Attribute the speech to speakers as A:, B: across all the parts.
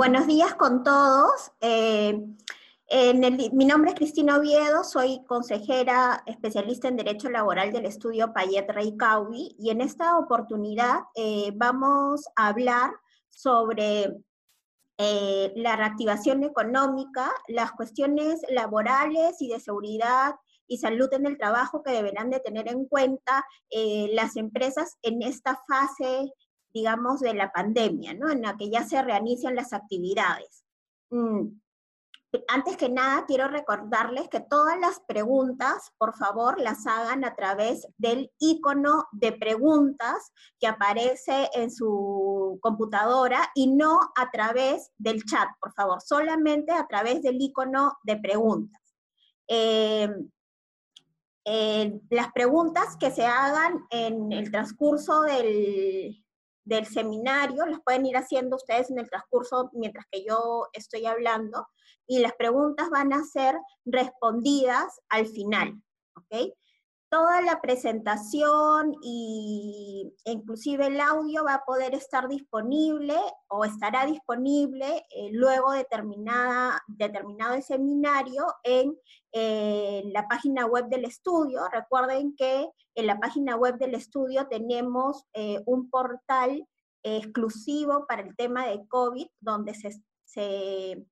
A: buenos días con todos. Eh, mi nombre es Cristina Oviedo, soy consejera especialista en Derecho Laboral del estudio Payet Reikawi y en esta oportunidad eh, vamos a hablar sobre eh, la reactivación económica, las cuestiones laborales y de seguridad y salud en el trabajo que deberán de tener en cuenta las empresas en esta fase digamos, de la pandemia, ¿no? En la que ya se reinician las actividades. Mm, antes que nada, quiero recordarles que todas las preguntas, por favor, las hagan a través del icono de preguntas que aparece en su computadora y no a través del chat, por favor, solamente a través del icono de preguntas. Eh, las preguntas que se hagan en el transcurso del, del seminario, las pueden ir haciendo ustedes en el transcurso mientras que yo estoy hablando, y las preguntas van a ser respondidas al final, ¿ok? Toda la presentación y inclusive el audio va a poder estar disponible o estará disponible eh, luego de terminada, determinado seminario en eh, la página web del estudio. Recuerden que en la página web del estudio tenemos eh, un portal exclusivo para el tema de COVID, donde se,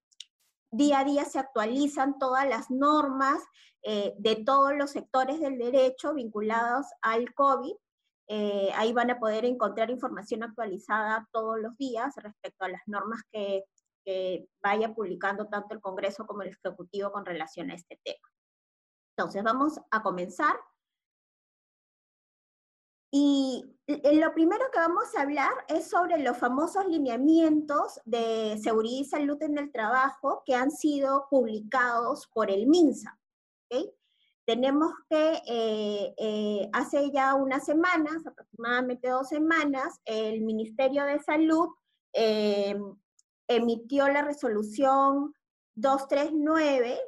A: día a día se actualizan todas las normas eh, de todos los sectores del derecho vinculados al COVID. Eh, ahí van a poder encontrar información actualizada todos los días respecto a las normas que, que vaya publicando tanto el Congreso como el Ejecutivo con relación a este tema. Entonces, vamos a comenzar. Y lo primero que vamos a hablar es sobre los famosos lineamientos de seguridad y salud en el trabajo que han sido publicados por el MINSA. Tenemos que eh, eh, hace ya unas semanas, aproximadamente dos semanas, el Ministerio de Salud eh, emitió la resolución 239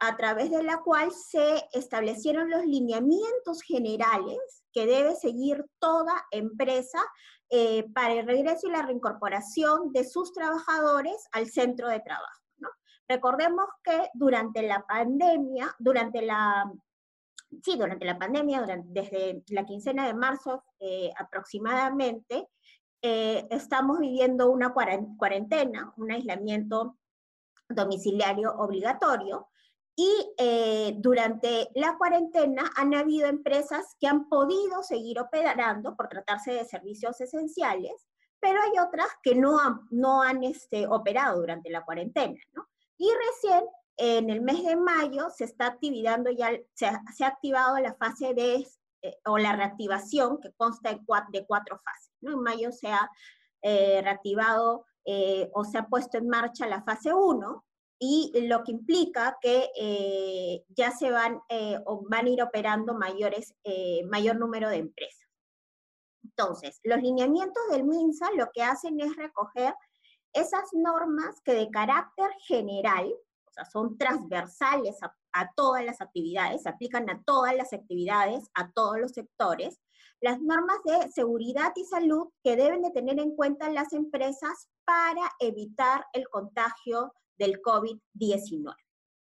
A: a través de la cual se establecieron los lineamientos generales que debe seguir toda empresa eh, para el regreso y la reincorporación de sus trabajadores al centro de trabajo. Recordemos que durante la pandemia, durante la, sí, durante la pandemia, desde la quincena de marzo eh, aproximadamente, eh, estamos viviendo una cuarentena, un aislamiento domiciliario obligatorio, y eh, durante la cuarentena han habido empresas que han podido seguir operando por tratarse de servicios esenciales, pero hay otras que no han, no han este, operado durante la cuarentena, ¿no? Y recién en el mes de mayo se está activando ya, se ha, se ha activado la fase de, eh, o la reactivación que consta de cuatro, de cuatro fases, ¿no? En mayo se ha eh, reactivado o se ha puesto en marcha la fase 1, y lo que implica que eh, ya se van, eh, van a ir operando mayores, eh, mayor número de empresas. Entonces, los lineamientos del MINSA lo que hacen es recoger esas normas que de carácter general, o sea, son transversales a, a todas las actividades, se aplican a todas las actividades, a todos los sectores, las normas de seguridad y salud que deben de tener en cuenta las empresas para evitar el contagio del COVID-19,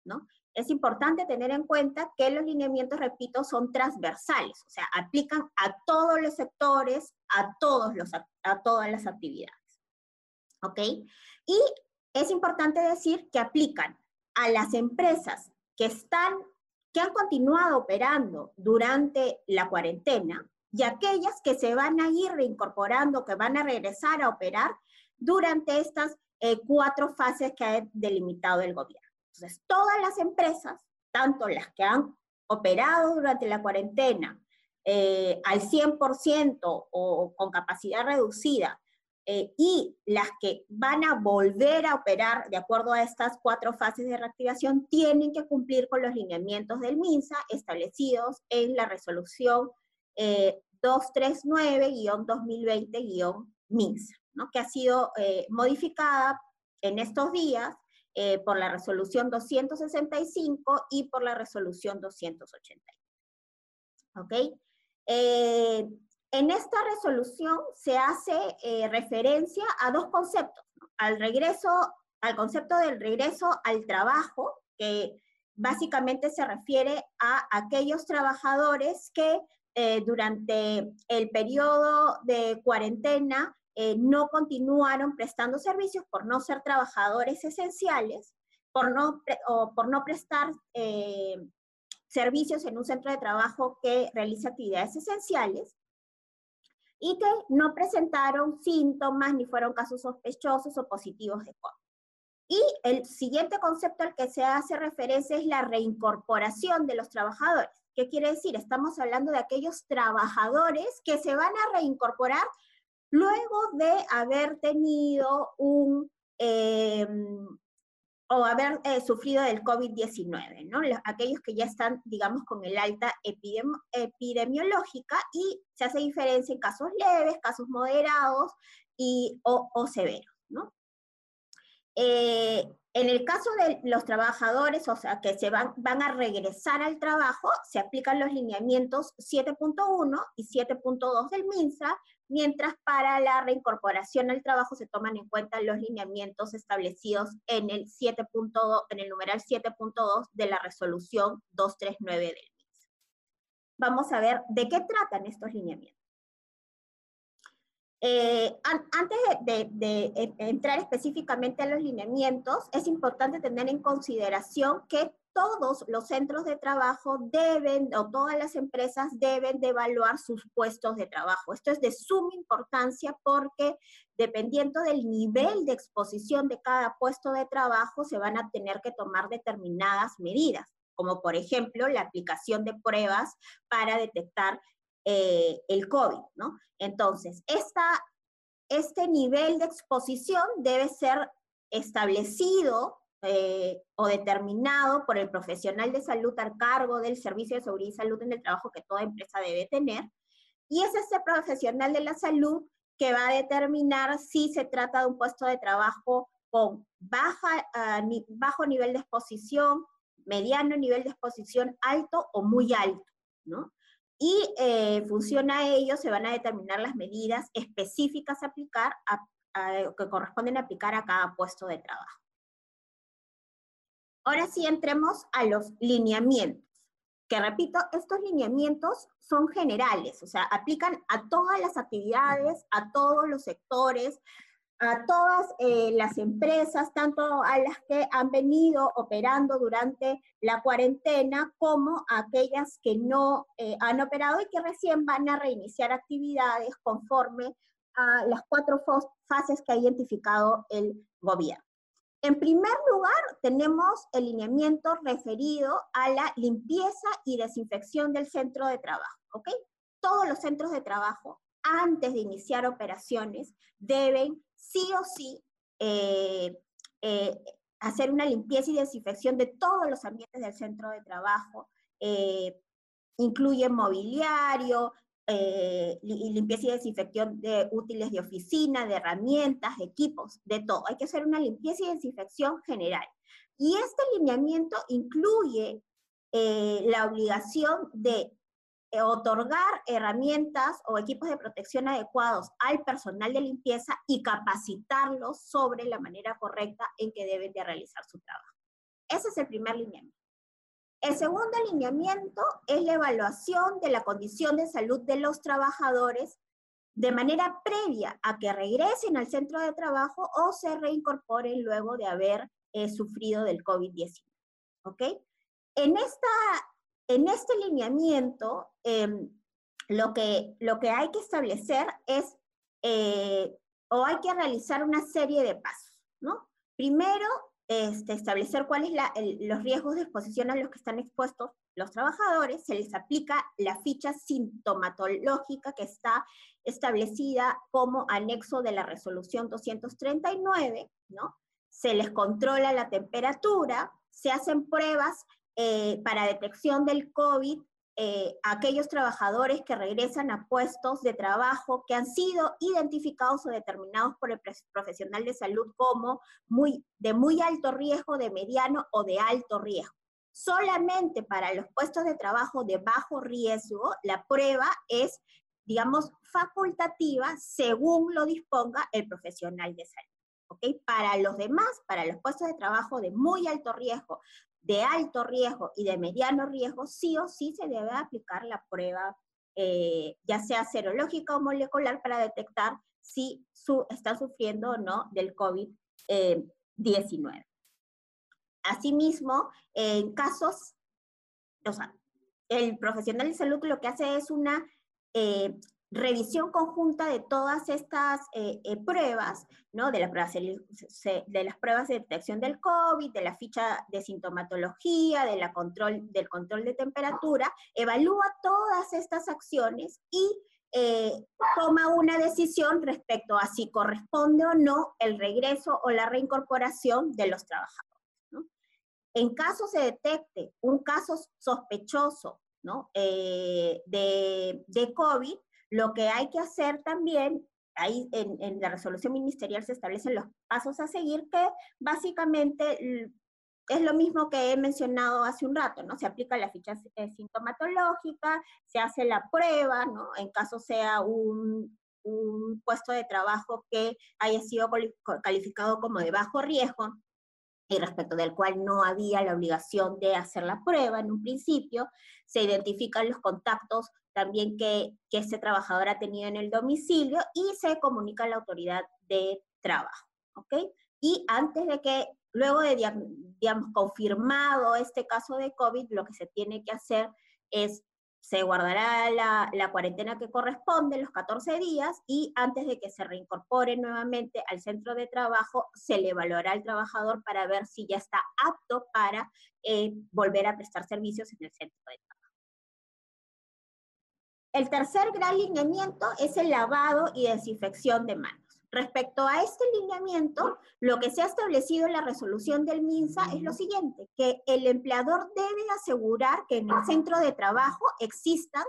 A: ¿no? Es importante tener en cuenta que los lineamientos, repito, son transversales, o sea, aplican a todos los sectores, a, todos los, a todas las actividades. ¿Ok? Y es importante decir que aplican a las empresas que están, que han continuado operando durante la cuarentena y aquellas que se van a ir reincorporando, que van a regresar a operar durante estas eh, cuatro fases que ha delimitado el gobierno. Entonces, todas las empresas, tanto las que han operado durante la cuarentena eh, al 100% o con capacidad reducida, eh, y las que van a volver a operar de acuerdo a estas cuatro fases de reactivación tienen que cumplir con los lineamientos del MINSA establecidos en la resolución 239-2020-MINSA que ha sido eh, modificada en estos días eh, por la resolución 265 y por la resolución 280. ¿Ok? Eh, en esta resolución se hace referencia a dos conceptos. al regreso, al concepto del regreso al trabajo, que básicamente se refiere a aquellos trabajadores que eh, durante el periodo de cuarentena eh, no continuaron prestando servicios por no ser trabajadores esenciales, por no, o por no prestar eh, servicios en un centro de trabajo que realiza actividades esenciales y que no presentaron síntomas ni fueron casos sospechosos o positivos de COVID. Y el siguiente concepto al que se hace referencia es la reincorporación de los trabajadores. ¿Qué quiere decir? Estamos hablando de aquellos trabajadores que se van a reincorporar luego de haber tenido un, em, o haber eh, sufrido del COVID-19, ¿no? aquellos que ya están, digamos, con el alta epidemiológica y se hace diferencia en casos leves, casos moderados y, o, o severos, ¿no? Eh, en el caso de los trabajadores, o sea, que se van, van a regresar al trabajo, se aplican los lineamientos 7.1 y 7.2 del MINSA, mientras para la reincorporación al trabajo se toman en cuenta los lineamientos establecidos en el, 7. en el numeral 7.2 de la resolución 239 del MINSA. Vamos a ver de qué tratan estos lineamientos. Eh, antes de, entrar específicamente a los lineamientos, es importante tener en consideración que todos los centros de trabajo deben, o todas las empresas deben de evaluar sus puestos de trabajo. Esto es de suma importancia porque dependiendo del nivel de exposición de cada puesto de trabajo, se van a tener que tomar determinadas medidas, como por ejemplo la aplicación de pruebas para detectar eh, el COVID, ¿no? Entonces, este nivel de exposición debe ser establecido eh, o determinado por el profesional de salud al cargo del servicio de seguridad y salud en el trabajo que toda empresa debe tener. Y es ese profesional de la salud que va a determinar si se trata de un puesto de trabajo con baja, ah, bajo nivel de exposición, mediano nivel de exposición, alto o muy alto, ¿no? Y eh, en función a ello se van a determinar las medidas específicas a aplicar, que corresponden aplicar a cada puesto de trabajo. Ahora sí entremos a los lineamientos, que repito, estos lineamientos son generales, o sea, aplican a todas las actividades, a todos los sectores, a todas eh, las empresas, tanto a las que han venido operando durante la cuarentena como a aquellas que no eh, han operado y que recién van a reiniciar actividades conforme a las cuatro fases que ha identificado el gobierno. En primer lugar, tenemos el lineamiento referido a la limpieza y desinfección del centro de trabajo, ¿ok? Todos los centros de trabajo, antes de iniciar operaciones, deben sí o sí eh, eh, hacer una limpieza y desinfección de todos los ambientes del centro de trabajo. Eh, incluye mobiliario, limpieza y desinfección de útiles de oficina, de herramientas, de equipos, de todo. Hay que hacer una limpieza y desinfección general. Y este lineamiento incluye la obligación de eh, otorgar herramientas o equipos de protección adecuados al personal de limpieza y capacitarlos sobre la manera correcta en que deben de realizar su trabajo. Ese es el primer lineamiento. El segundo lineamiento es la evaluación de la condición de salud de los trabajadores de manera previa a que regresen al centro de trabajo o se reincorporen luego de haber eh, sufrido del COVID-19. ¿Ok? En esta en este lineamiento, em, lo, que, lo que hay que establecer es, eh, o hay que realizar una serie de pasos, ¿no? Primero, este, establecer cuáles son los riesgos de exposición a los que están expuestos los trabajadores, se les aplica la ficha sintomatológica que está establecida como anexo de la resolución 239, ¿no? Se les controla la temperatura, se hacen pruebas eh, para detección del COVID eh, aquellos trabajadores que regresan a puestos de trabajo que han sido identificados o determinados por el profesional de salud como muy, de muy alto riesgo, de mediano o de alto riesgo. Solamente para los puestos de trabajo de bajo riesgo, la prueba es, digamos, facultativa según lo disponga el profesional de salud. ¿ok? Para los demás, para los puestos de trabajo de muy alto riesgo, de alto riesgo y de mediano riesgo, sí o sí se debe aplicar la prueba, eh, ya sea serológica o molecular, para detectar si su, está sufriendo o no del COVID-19. Asimismo, en casos, o sea, el profesional de salud lo que hace es una eh, revisión conjunta de todas estas eh, eh, pruebas, ¿no? De, de las pruebas de detección del COVID, de la ficha de sintomatología, de la control, del control de temperatura, evalúa todas estas acciones y toma una decisión respecto a si corresponde o no el regreso o la reincorporación de los trabajadores. En caso se detecte un caso sospechoso ¿no? de COVID, lo que hay que hacer también, ahí en, la resolución ministerial se establecen los pasos a seguir, que básicamente es lo mismo que he mencionado hace un rato, ¿no? Se aplica la ficha eh, sintomatológica, se hace la prueba, ¿no? En caso sea un, un puesto de trabajo que haya sido calificado como de bajo riesgo, y respecto del cual no había la obligación de hacer la prueba en un principio, se identifican los contactos también que, que ese trabajador ha tenido en el domicilio y se comunica a la autoridad de trabajo, ¿ok? Y antes de que, luego de, digamos, confirmado este caso de COVID, lo que se tiene que hacer es, se guardará la, la cuarentena que corresponde, los 14 días, y antes de que se reincorpore nuevamente al centro de trabajo, se le evaluará al trabajador para ver si ya está apto para eh, volver a prestar servicios en el centro de trabajo. El tercer gran lineamiento es el lavado y desinfección de manos. Respecto a este lineamiento, lo que se ha establecido en la resolución del MINSA es lo siguiente, que el empleador debe asegurar que en el centro de trabajo existan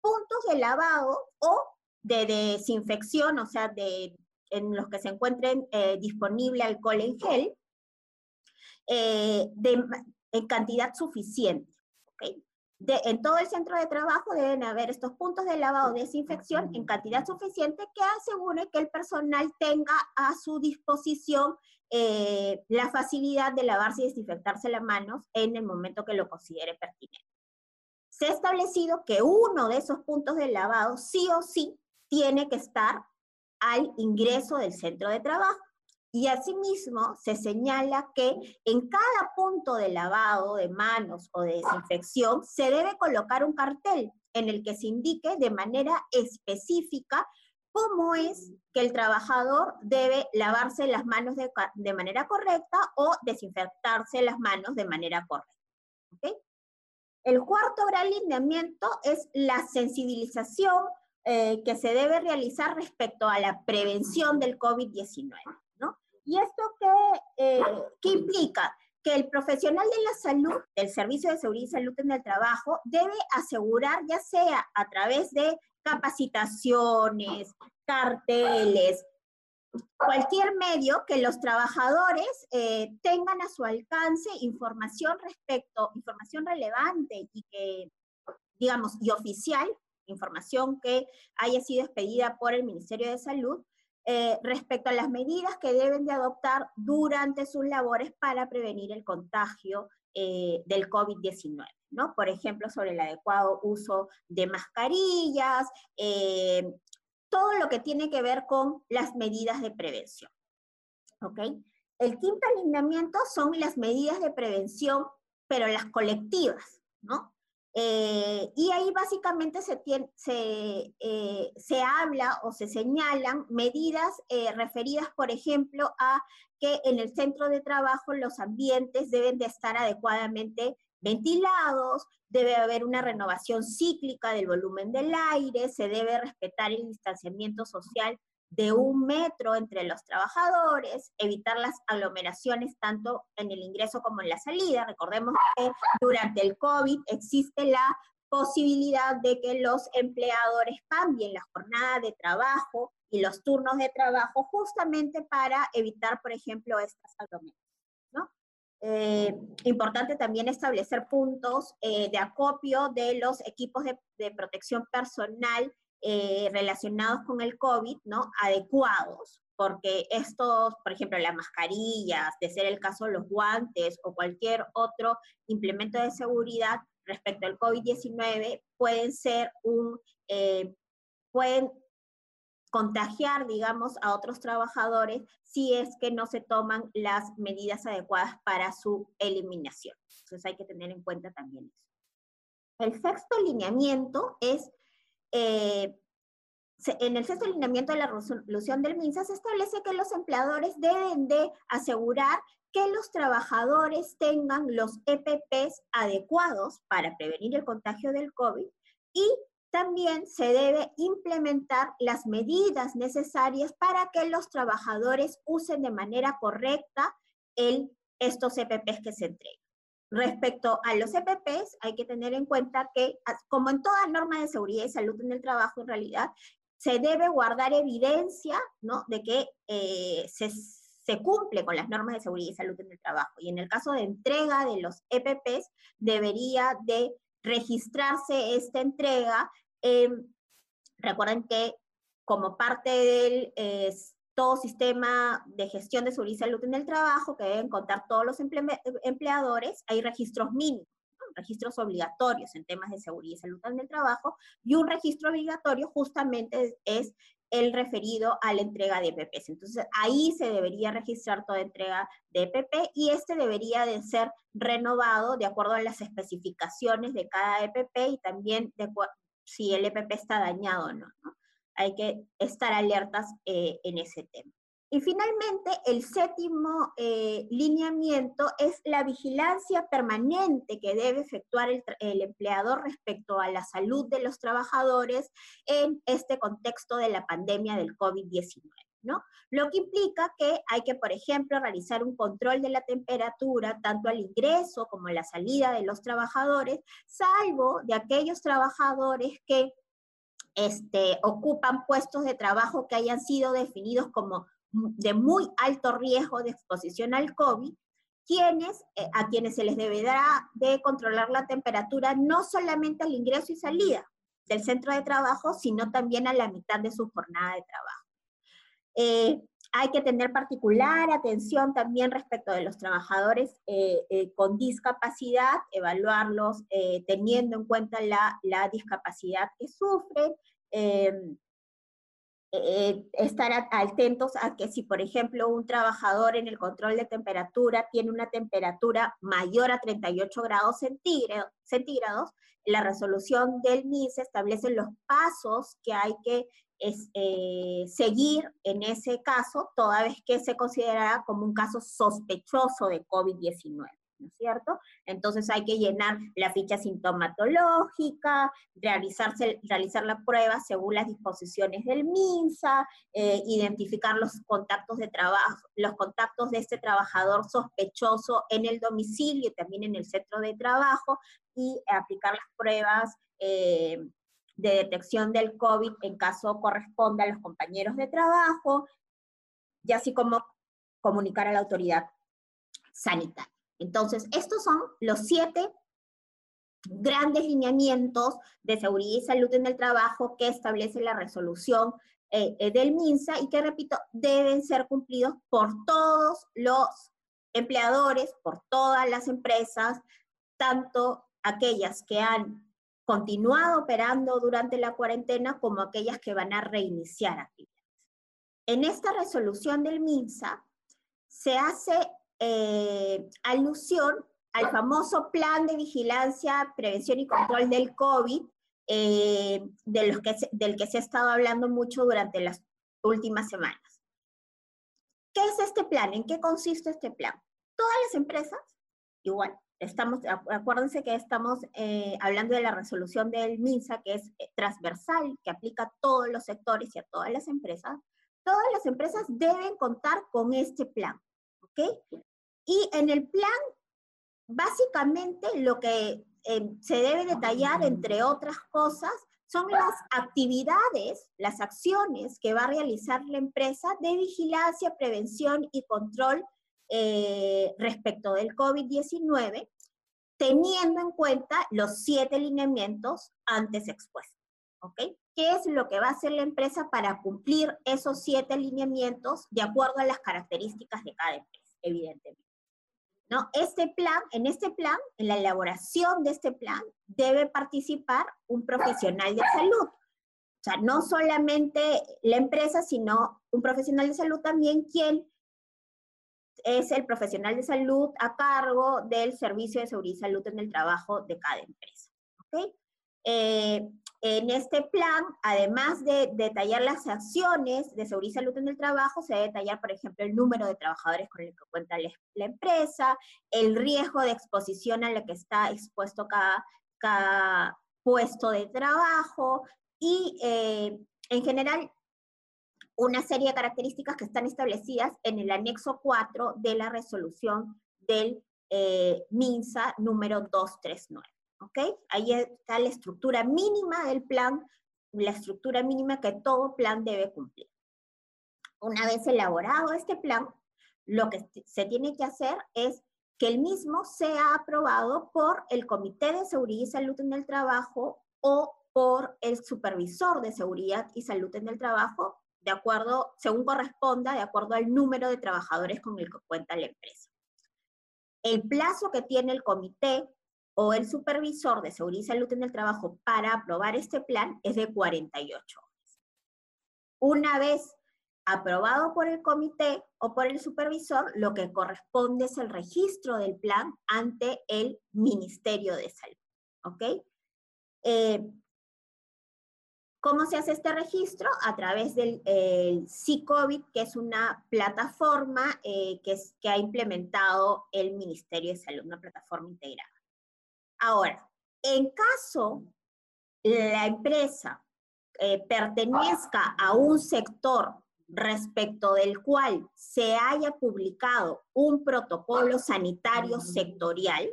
A: puntos de lavado o de desinfección, o sea, de, en los que se encuentren eh, disponible alcohol en gel, eh, en cantidad suficiente. ¿okay? En todo el centro de trabajo deben haber estos puntos de lavado o desinfección en cantidad suficiente que asegure que el personal tenga a su disposición eh, la facilidad de lavarse y desinfectarse las manos en el momento que lo considere pertinente. Se ha establecido que uno de esos puntos de lavado sí o sí tiene que estar al ingreso del centro de trabajo. Y asimismo se señala que en cada punto de lavado de manos o de desinfección se debe colocar un cartel en el que se indique de manera específica cómo es que el trabajador debe lavarse las manos de, manera correcta o desinfectarse las manos de manera correcta. El cuarto gran lineamiento es la sensibilización eh, que se debe realizar respecto a la prevención del COVID-19. ¿Y esto eh, qué, implica? Que el profesional de la salud, del Servicio de Seguridad y Salud en el Trabajo, debe asegurar, ya sea a través de capacitaciones, carteles, cualquier medio que los trabajadores eh, tengan a su alcance información respecto, información relevante y que, digamos, y oficial, información que haya sido expedida por el Ministerio de Salud, eh, respecto a las medidas que deben de adoptar durante sus labores para prevenir el contagio eh, del COVID-19, ¿no? Por ejemplo, sobre el adecuado uso de mascarillas, eh, todo lo que tiene que ver con las medidas de prevención, ¿ok? El quinto alineamiento son las medidas de prevención, pero las colectivas, ¿no? Eh, y ahí básicamente se, eh, se, habla o se señalan medidas eh, referidas, por ejemplo, a que en el centro de trabajo los ambientes deben de estar adecuadamente ventilados, debe haber una renovación cíclica del volumen del aire, se debe respetar el distanciamiento social de un metro entre los trabajadores, evitar las aglomeraciones tanto en el ingreso como en la salida. Recordemos que durante el COVID existe la posibilidad de que los empleadores cambien la jornada de trabajo y los turnos de trabajo justamente para evitar, por ejemplo, estas aglomeraciones. Eh, importante también establecer puntos eh, de acopio de los equipos de, de protección personal eh, relacionados con el COVID, ¿no? Adecuados, porque estos, por ejemplo, las mascarillas, de ser el caso los guantes o cualquier otro implemento de seguridad respecto al COVID-19 pueden ser un, eh, pueden contagiar, digamos, a otros trabajadores si es que no se toman las medidas adecuadas para su eliminación. Entonces hay que tener en cuenta también eso. El sexto lineamiento es eh, en el sexto alineamiento de la resolución del MINSA se establece que los empleadores deben de asegurar que los trabajadores tengan los EPPs adecuados para prevenir el contagio del COVID y también se debe implementar las medidas necesarias para que los trabajadores usen de manera correcta estos EPPs que se entregan. Respecto a los EPPs, hay que tener en cuenta que, como en toda norma de seguridad y salud en el trabajo, en realidad, se debe guardar evidencia ¿no? de que eh, se, se, cumple con las normas de seguridad y salud en el trabajo. Y en el caso de entrega de los EPPs, debería de registrarse esta entrega. recuerden que como parte del todo sistema de gestión de seguridad y salud en el trabajo, que deben contar todos los empleadores, hay registros mínimos registros obligatorios en temas de seguridad y salud en el trabajo, y un registro obligatorio justamente es, el referido a la entrega de EPPs. Entonces, ahí se debería registrar toda entrega de EPP y este debería de ser renovado de acuerdo a las especificaciones de cada EPP y también de si el EPP está dañado o no. Hay que estar alertas eh, en ese tema. Y finalmente, el séptimo eh, lineamiento es la vigilancia permanente que debe efectuar el, empleador respecto a la salud de los trabajadores en este contexto de la pandemia del COVID-19. ¿No? Lo que implica que hay que, por ejemplo, realizar un control de la temperatura tanto al ingreso como a la salida de los trabajadores, salvo de aquellos trabajadores que este, ocupan puestos de trabajo que hayan sido definidos como de muy alto riesgo de exposición al COVID, quienes, eh, a quienes se les deberá de controlar la temperatura no solamente al ingreso y salida del centro de trabajo, sino también a la mitad de su jornada de trabajo. Eh, hay que tener particular atención también respecto de los trabajadores eh, con discapacidad, evaluarlos teniendo en cuenta la, la discapacidad que sufren, eh, estar atentos a que si, por ejemplo, un trabajador en el control de temperatura tiene una temperatura mayor a 38 grados centígrados, la resolución del MIS establece los pasos que hay que eh, seguir en ese caso, toda vez que se considera como un caso sospechoso de COVID-19. ¿no es cierto? Entonces hay que llenar la ficha sintomatológica, realizarse, realizar la prueba según las disposiciones del MINSA, eh, identificar los contactos de trabajo, los contactos de este trabajador sospechoso en el domicilio también en el centro de trabajo y aplicar las pruebas eh, de detección del COVID en caso corresponda a los compañeros de trabajo, y así como comunicar a la autoridad sanitaria. Entonces, estos son los siete grandes lineamientos de seguridad y salud en el trabajo que establece la resolución eh, eh, del MINSA y que, repito, deben ser cumplidos por todos los empleadores, por todas las empresas, tanto aquellas que han continuado operando durante la cuarentena como aquellas que van a reiniciar actividades. En esta resolución del MINSA se hace eh, alusión al famoso plan de vigilancia, prevención y control del COVID, eh, de los que del que se ha estado hablando mucho durante las últimas semanas. ¿Qué es este plan? ¿En qué consiste este plan? Todas las empresas, igual, estamos, acuérdense que estamos eh, hablando de la resolución del MINSA, que es transversal, que aplica a todos los sectores y a todas las empresas. Todas las empresas deben contar con este plan, ¿ok? Y en el plan, básicamente lo que eh, se debe detallar, entre otras cosas, son las actividades, las acciones que va a realizar la empresa de vigilancia, prevención y control eh, respecto del COVID-19, teniendo en cuenta los siete lineamientos antes expuestos. ¿ok? ¿Qué es lo que va a hacer la empresa para cumplir esos siete lineamientos de acuerdo a las características de cada empresa, evidentemente? ¿No? Este plan, en este plan, en la elaboración de este plan, debe participar un profesional de salud. O sea, no solamente la empresa, sino un profesional de salud también quien es el profesional de salud a cargo del servicio de seguridad y salud en el trabajo de cada empresa. ¿okay? Eh, en este plan, además de detallar las acciones de seguridad y salud en el trabajo, se debe detallar, por ejemplo, el número de trabajadores con el que cuenta la empresa, el riesgo de exposición a la que está expuesto cada, puesto de trabajo y, eh, en general, una serie de características que están establecidas en el anexo 4 de la resolución del eh, MINSA número 239. ¿Ok? Ahí está la estructura mínima del plan, la estructura mínima que todo plan debe cumplir. Una vez elaborado este plan, lo que se tiene que hacer es que el mismo sea aprobado por el Comité de Seguridad y Salud en el Trabajo o por el Supervisor de Seguridad y Salud en el Trabajo de acuerdo, según corresponda, de acuerdo al número de trabajadores con el que cuenta la empresa. El plazo que tiene el comité o el supervisor de seguridad y salud en el trabajo para aprobar este plan es de 48 horas. Una vez aprobado por el comité o por el supervisor, lo que corresponde es el registro del plan ante el Ministerio de Salud. ¿Ok? Eh, ¿Cómo se hace este registro? A través del eh, CICOVID, que es una plataforma eh, que, ha implementado el Ministerio de Salud, una plataforma integrada. Ahora, en caso la empresa eh, pertenezca a un sector respecto del cual se haya publicado un protocolo sanitario sectorial,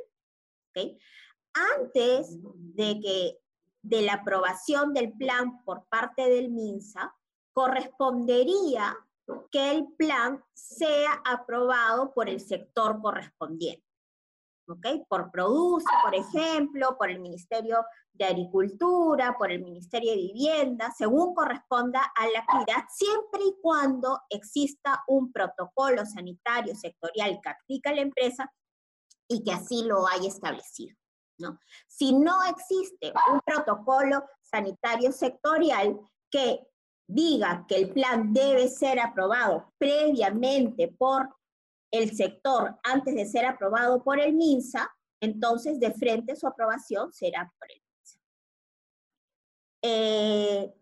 A: antes de que de la aprobación del plan por parte del MINSA, correspondería que el plan sea aprobado por el sector correspondiente. ¿ok? Por Produce, por ejemplo, por el Ministerio de Agricultura, por el Ministerio de Vivienda, según corresponda a la actividad, siempre y cuando exista un protocolo sanitario sectorial que aplica la empresa y que así lo haya establecido. Si no existe un protocolo sanitario sectorial que diga que el plan debe ser aprobado previamente por el sector antes de ser aprobado por el MINSA, entonces de frente su aprobación será por el MINSA. Eh,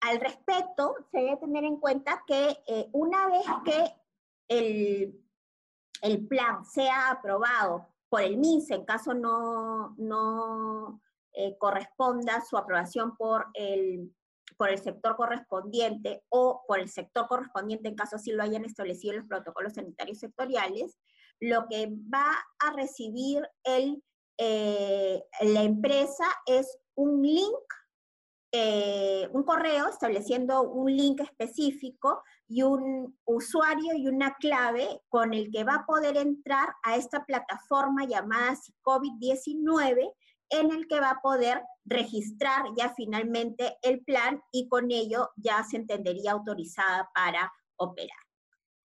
A: al respecto, se debe tener en cuenta que eh, una vez que el, el plan sea aprobado por el MINSA, en caso no, no eh, corresponda su aprobación por el, por el sector correspondiente o por el sector correspondiente en caso así lo hayan establecido los protocolos sanitarios sectoriales, lo que va a recibir el, eh, la empresa es un link eh, un correo estableciendo un link específico y un usuario y una clave con el que va a poder entrar a esta plataforma llamada COVID-19 en el que va a poder registrar ya finalmente el plan y con ello ya se entendería autorizada para operar.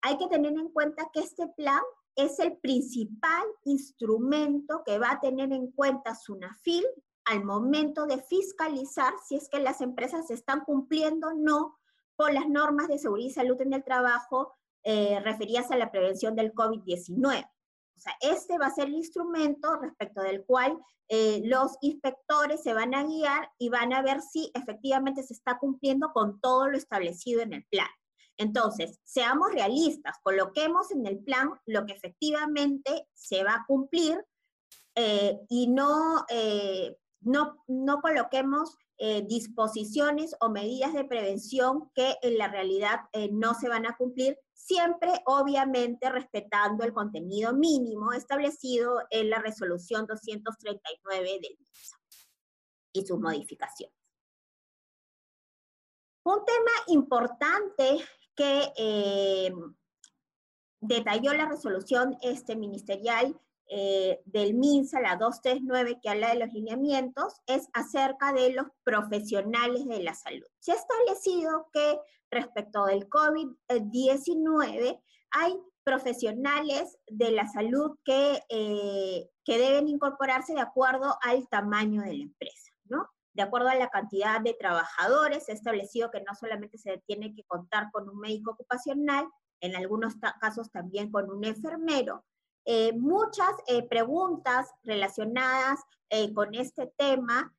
A: Hay que tener en cuenta que este plan es el principal instrumento que va a tener en cuenta SUNAFIL al momento de fiscalizar si es que las empresas están cumpliendo o no con las normas de seguridad y salud en el trabajo eh, referidas a la prevención del COVID-19. O sea, este va a ser el instrumento respecto del cual eh, los inspectores se van a guiar y van a ver si efectivamente se está cumpliendo con todo lo establecido en el plan. Entonces, seamos realistas, coloquemos en el plan lo que efectivamente se va a cumplir eh, y no no, no coloquemos eh, disposiciones o medidas de prevención que en la realidad eh, no se van a cumplir, siempre obviamente respetando el contenido mínimo establecido en la resolución 239 del MISA y sus modificaciones. Un tema importante que eh, detalló la resolución este ministerial eh, del MINSA, la 239, que habla de los lineamientos, es acerca de los profesionales de la salud. Se ha establecido que respecto del COVID-19 hay profesionales de la salud que, eh, que deben incorporarse de acuerdo al tamaño de la empresa, ¿no? De acuerdo a la cantidad de trabajadores, se ha establecido que no solamente se tiene que contar con un médico ocupacional, en algunos casos también con un enfermero. Eh, muchas eh, preguntas relacionadas con este tema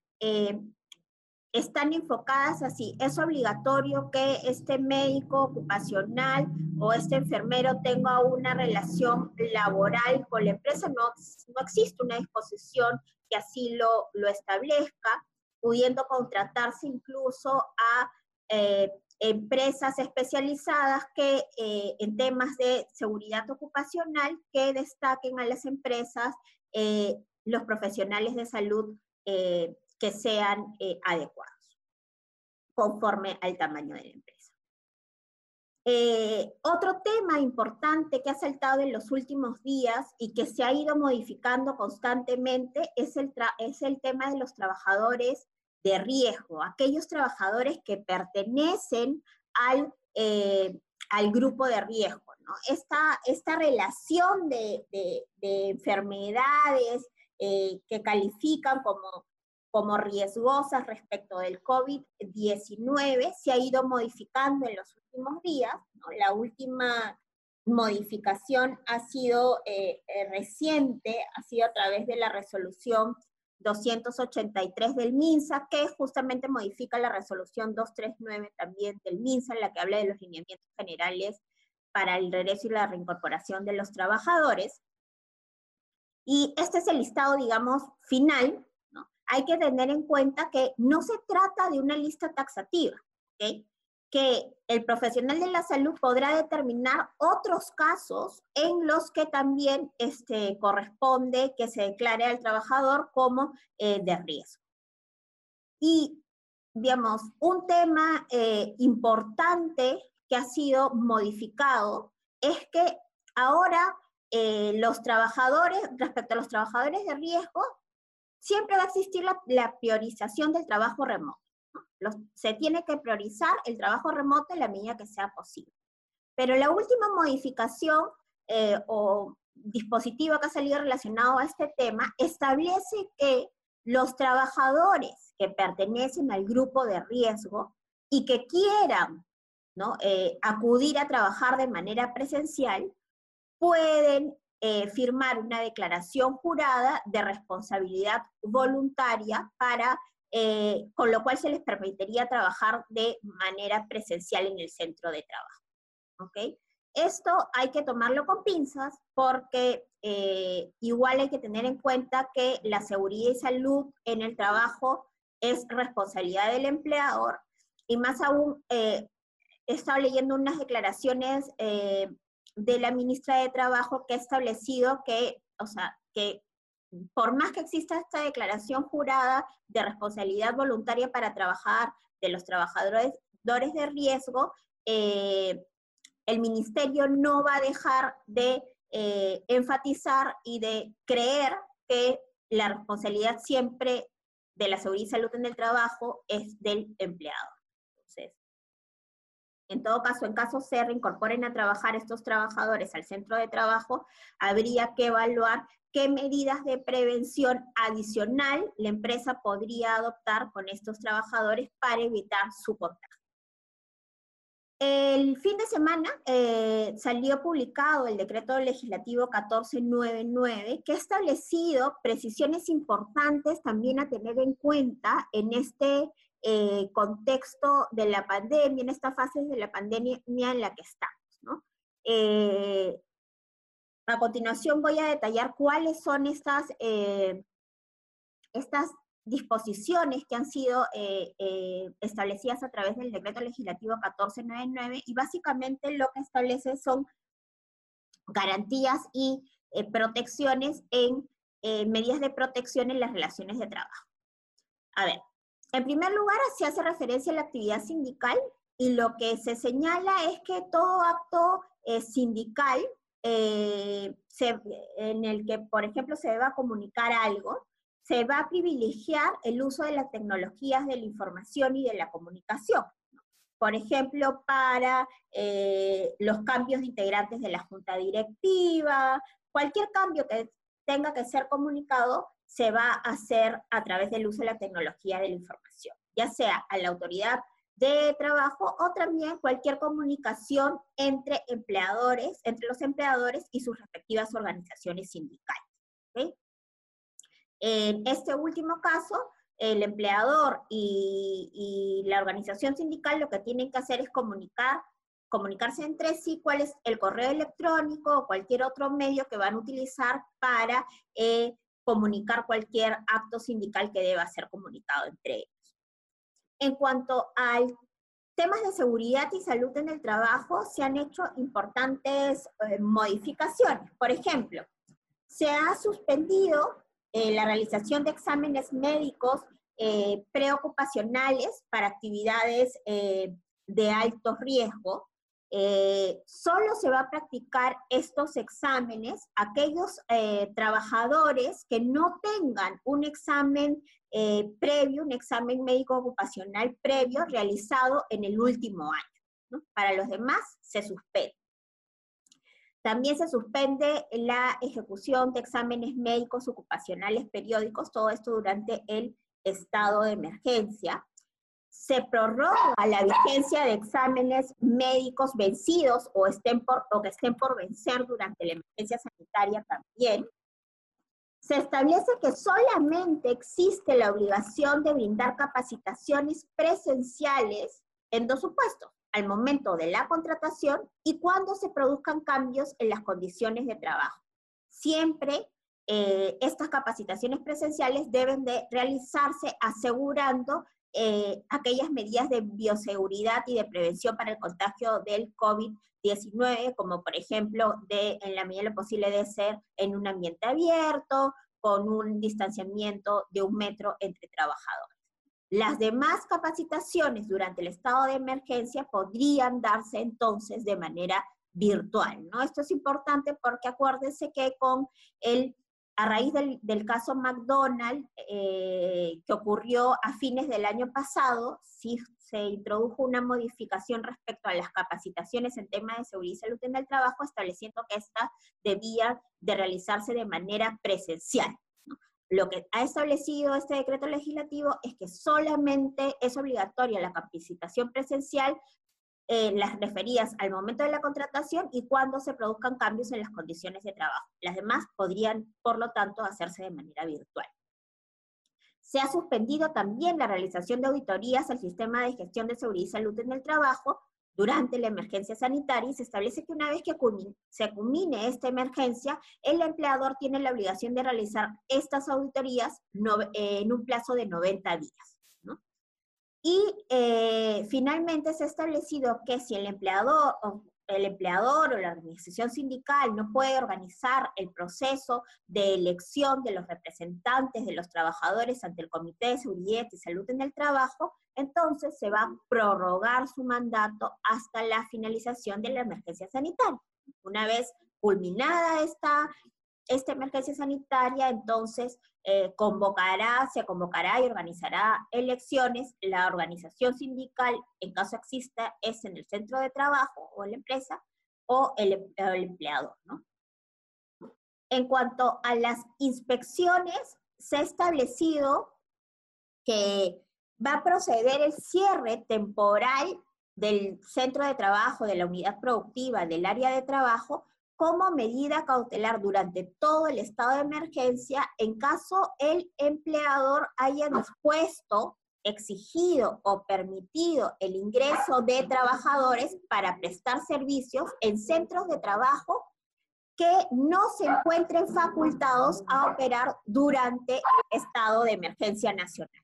A: están enfocadas así. Es obligatorio que este médico ocupacional o este enfermero tenga una relación laboral con la empresa. No, no existe una disposición que así lo, lo establezca, pudiendo contratarse incluso a eh, empresas especializadas que eh, en temas de seguridad ocupacional que destaquen a las empresas eh, los profesionales de salud que sean eh, adecuados, conforme al tamaño de la empresa. Eh, otro tema importante que ha saltado en los últimos días y que se ha ido modificando constantemente es el, es el tema de los trabajadores de riesgo, aquellos trabajadores que pertenecen al, eh, al grupo de riesgo. ¿no? Esta, esta relación de, de, enfermedades que califican como como riesgosas respecto del COVID-19 se ha ido modificando en los últimos días. La última modificación ha sido eh, eh, reciente, ha sido a través de la resolución 283 del MINSA, que justamente modifica la resolución 239 también del MINSA, en la que habla de los lineamientos generales para el regreso y la reincorporación de los trabajadores. Y este es el listado, digamos, final hay que tener en cuenta que no se trata de una lista taxativa, que el profesional de la salud podrá determinar otros casos en los que también este, corresponde que se declare al trabajador como eh, de riesgo. Y, digamos, un tema eh, importante que ha sido modificado es que ahora eh, los trabajadores, respecto a los trabajadores de riesgo, siempre va a existir la, priorización del trabajo remoto. Se tiene que priorizar el trabajo remoto en la medida que sea posible. Pero la última modificación eh, o dispositivo que ha salido relacionado a este tema establece que los trabajadores que pertenecen al grupo de riesgo y que quieran ¿no? Eh, acudir a trabajar de manera presencial pueden eh, firmar una declaración jurada de responsabilidad voluntaria para, eh, con lo cual se les permitiría trabajar de manera presencial en el centro de trabajo. ¿Ok? Esto hay que tomarlo con pinzas porque eh, igual hay que tener en cuenta que la seguridad y salud en el trabajo es responsabilidad del empleador y más aún he estado leyendo unas declaraciones de la ministra de Trabajo que ha establecido que, o sea, que por más que exista esta declaración jurada de responsabilidad voluntaria para trabajar de los trabajadores de riesgo, eh, el ministerio no va a dejar de eh, enfatizar y de creer que la responsabilidad siempre de la seguridad y salud en el trabajo es del empleado. En todo caso, en caso se reincorporen a trabajar estos trabajadores al centro de trabajo, habría que evaluar qué medidas de prevención adicional la empresa podría adoptar con estos trabajadores para evitar su contagio. El fin de semana eh, salió publicado el decreto legislativo 1499 que ha establecido precisiones importantes también a tener en cuenta en este eh, contexto de la pandemia, en esta fase de la pandemia en la que estamos. ¿no? Eh, a continuación voy a detallar cuáles son estas, eh, estas disposiciones que han sido establecidas a través del decreto legislativo 1499 y básicamente lo que establece son garantías y protecciones en medidas de protección en las relaciones de trabajo. A ver, en primer lugar, se hace referencia a la actividad sindical y lo que se señala es que todo acto eh, sindical eh, en el que, por ejemplo, se deba comunicar algo, se va a privilegiar el uso de las tecnologías de la información y de la comunicación. Por ejemplo, para eh, los cambios de integrantes de la junta directiva, cualquier cambio que tenga que ser comunicado se va a hacer a través del uso de la tecnología de la información, ya sea a la autoridad de trabajo o también cualquier comunicación entre empleadores, entre los empleadores y sus respectivas organizaciones sindicales. En este último caso, el empleador y, la organización sindical lo que tienen que hacer es comunicar, comunicarse entre sí cuál es el correo electrónico o cualquier otro medio que van a utilizar para eh, comunicar cualquier acto sindical que deba ser comunicado entre ellos. En cuanto al temas de seguridad y salud en el trabajo, se han hecho importantes eh, modificaciones. Por ejemplo, se ha suspendido eh, la realización de exámenes médicos eh, preocupacionales para actividades de alto riesgo. Solo se va a practicar estos exámenes aquellos trabajadores que no tengan un examen eh, previo, un examen médico ocupacional previo realizado en el último año. Para los demás se suspende. También se suspende la ejecución de exámenes médicos ocupacionales periódicos, todo esto durante el estado de emergencia. Se prorroga la vigencia de exámenes médicos vencidos o, estén por, o que estén por vencer durante la emergencia sanitaria también se establece que solamente existe la obligación de brindar capacitaciones presenciales en dos supuestos, al momento de la contratación y cuando se produzcan cambios en las condiciones de trabajo. Siempre eh, estas capacitaciones presenciales deben de realizarse asegurando eh, aquellas medidas de bioseguridad y de prevención para el contagio del COVID-19, como por ejemplo, de, en la medida de lo posible de ser en un ambiente abierto, con un distanciamiento de un metro entre trabajadores. Las demás capacitaciones durante el estado de emergencia podrían darse entonces de manera virtual, ¿no? Esto es importante porque acuérdense que con el a raíz del, caso McDonald's, eh, que ocurrió a fines del año pasado, se introdujo una modificación respecto a las capacitaciones en temas de seguridad y salud en el trabajo, estableciendo que esta debía de realizarse de manera presencial. Lo que ha establecido este decreto legislativo es que solamente es obligatoria la capacitación presencial eh, las referidas al momento de la contratación y cuando se produzcan cambios en las condiciones de trabajo. Las demás podrían, por lo tanto, hacerse de manera virtual. Se ha suspendido también la realización de auditorías al sistema de gestión de seguridad y salud en el trabajo durante la emergencia sanitaria y se establece que una vez que se culmine esta emergencia, el empleador tiene la obligación de realizar estas auditorías en un plazo de 90 días. Y eh, finalmente se ha establecido que si el empleador, o el empleador o la organización sindical no puede organizar el proceso de elección de los representantes de los trabajadores ante el Comité de Seguridad y Salud en el Trabajo, entonces se va a prorrogar su mandato hasta la finalización de la emergencia sanitaria. Una vez culminada esta, esta emergencia sanitaria, entonces eh, convocará, se convocará y organizará elecciones. La organización sindical, en caso exista, es en el centro de trabajo o la empresa o el, empleador. En cuanto a las inspecciones, se ha establecido que va a proceder el cierre temporal del centro de trabajo, de la unidad productiva, del área de trabajo, como medida cautelar durante todo el estado de emergencia en caso el empleador haya dispuesto, exigido o permitido el ingreso de trabajadores para prestar servicios en centros de trabajo que no se encuentren facultados a operar durante el estado de emergencia nacional.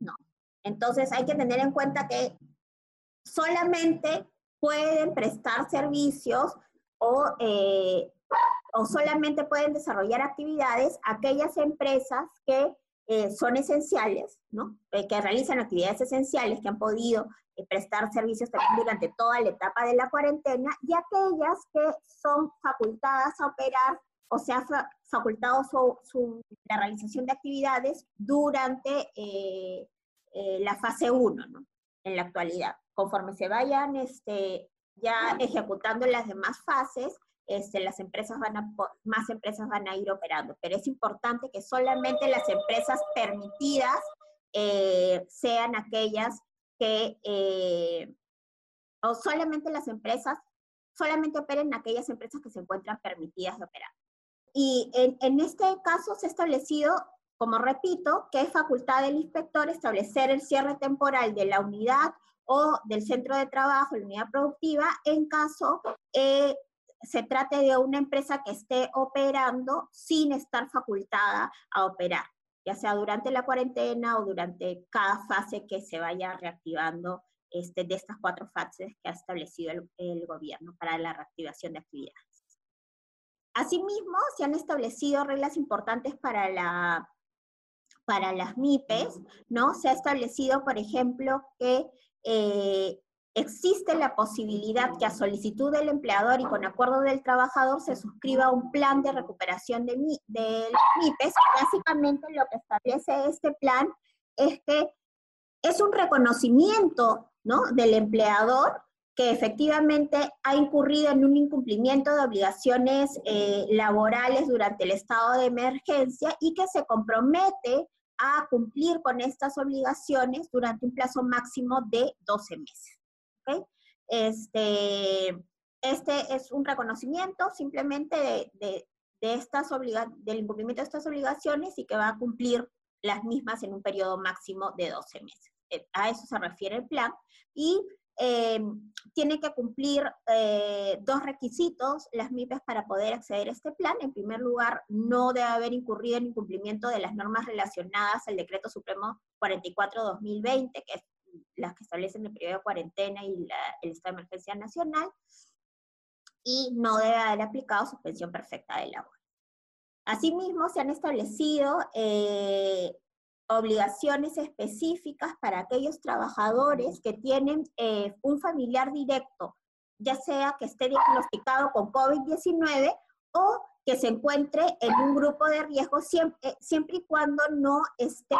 A: No. Entonces hay que tener en cuenta que solamente pueden prestar servicios eh, o, solamente pueden desarrollar actividades aquellas empresas que son esenciales, ¿no? que realizan actividades esenciales, que han podido prestar servicios también durante toda la etapa de la cuarentena, y aquellas que son facultadas a operar o sea facultado su, la realización de actividades durante la fase 1, ¿no? En la actualidad. Conforme se vayan este, ya ejecutando las demás fases, este, las empresas van a, más empresas van a ir operando, pero es importante que solamente las empresas permitidas eh, sean aquellas que, eh, o solamente las empresas, solamente operen aquellas empresas que se encuentran permitidas de operar. Y en, en este caso se ha establecido, como repito, que es facultad del inspector establecer el cierre temporal de la unidad o del centro de trabajo, la unidad productiva, en caso eh, se trate de una empresa que esté operando sin estar facultada a operar, ya sea durante la cuarentena o durante cada fase que se vaya reactivando este, de estas cuatro fases que ha establecido el, el gobierno para la reactivación de actividades. Asimismo, se han establecido reglas importantes para la para las MIPES, ¿no? Se ha establecido, por ejemplo, que eh, existe la posibilidad que a solicitud del empleador y con acuerdo del trabajador se suscriba un plan de recuperación de, de MIPES. Básicamente lo que establece este plan es que es un reconocimiento ¿no? del empleador que efectivamente ha incurrido en un incumplimiento de obligaciones eh, laborales durante el estado de emergencia y que se compromete a cumplir con estas obligaciones durante un plazo máximo de 12 meses. Este, este es un reconocimiento simplemente de, estas del incumplimiento de estas obligaciones y que va a cumplir las mismas en un periodo máximo de 12 meses. Eh, a eso se refiere el plan. Y eh, tiene que cumplir eh, dos requisitos las MIPES para poder acceder a este plan. En primer lugar, no debe haber incurrido en incumplimiento de las normas relacionadas al Decreto Supremo 44-2020, que es las que establecen el periodo de cuarentena y el estado de emergencia nacional, y no debe haber aplicado suspensión perfecta de labor. Asimismo, se han establecido eh, obligaciones específicas para aquellos trabajadores que tienen eh, un familiar directo, ya sea que esté diagnosticado con COVID-19 o que se encuentre en un grupo de riesgo siempre, eh, siempre y cuando no esté,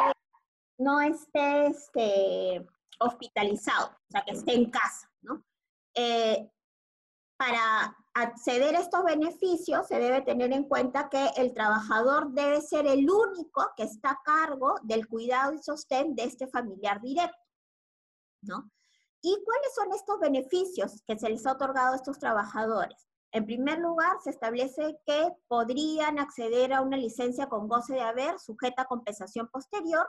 A: no esté este, hospitalizado, o sea, que esté en casa, ¿no? Eh, para acceder a estos beneficios se debe tener en cuenta que el trabajador debe ser el único que está a cargo del cuidado y sostén de este familiar directo, ¿no? ¿Y cuáles son estos beneficios que se les ha otorgado a estos trabajadores? En primer lugar, se establece que podrían acceder a una licencia con goce de haber sujeta a compensación posterior.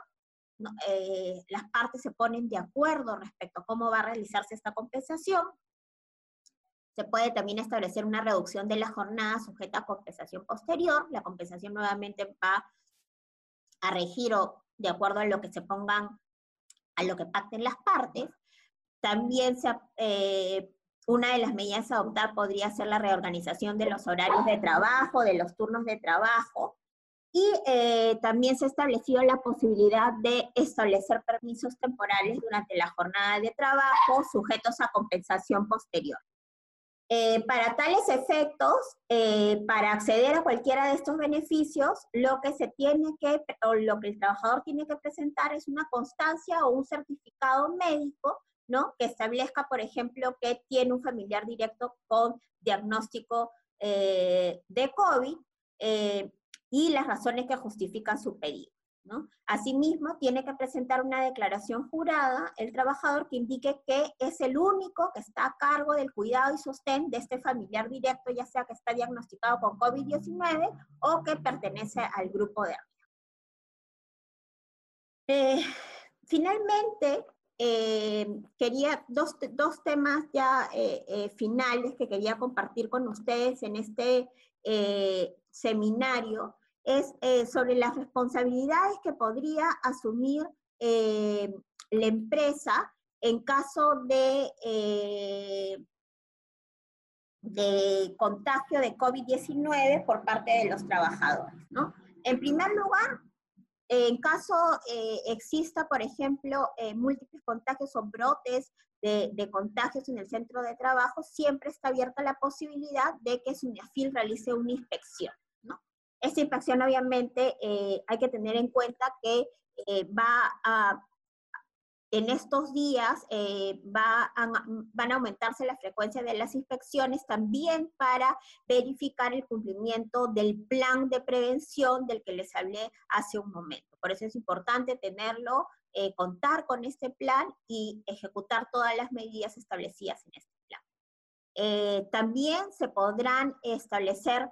A: Eh, las partes se ponen de acuerdo respecto a cómo va a realizarse esta compensación. Se puede también establecer una reducción de la jornada sujeta a compensación posterior. La compensación nuevamente va a regir o de acuerdo a lo que se pongan, a lo que pacten las partes. También se, eh, una de las medidas a adoptar podría ser la reorganización de los horarios de trabajo, de los turnos de trabajo. Y eh, también se ha establecido la posibilidad de establecer permisos temporales durante la jornada de trabajo sujetos a compensación posterior. Eh, para tales efectos, eh, para acceder a cualquiera de estos beneficios, lo que se tiene que, o lo que el trabajador tiene que presentar es una constancia o un certificado médico, ¿no? Que establezca, por ejemplo, que tiene un familiar directo con diagnóstico eh, de COVID y las razones que justifican su pedido. Asimismo, tiene que presentar una declaración jurada el trabajador que indique que es el único que está a cargo del cuidado y sostén de este familiar directo, ya sea que está diagnosticado con COVID-19 o que pertenece al grupo de riesgo. Eh, finalmente, eh, quería dos, temas ya eh, finales que quería compartir con ustedes en este seminario es eh, sobre las responsabilidades que podría asumir eh, la empresa en caso de, eh, de contagio de COVID-19 por parte de los trabajadores. ¿no? En primer lugar, en caso exista, por ejemplo, múltiples contagios o brotes de, contagios en el centro de trabajo, siempre está abierta la posibilidad de que SUNIAFIL realice una inspección. Esta inspección, obviamente, eh, hay que tener en cuenta que va a en estos días eh, va van a aumentarse la frecuencia de las inspecciones también para verificar el cumplimiento del plan de prevención del que les hablé hace un momento. Por eso es importante tenerlo, eh, contar con este plan y ejecutar todas las medidas establecidas en este plan. Eh, también se podrán establecer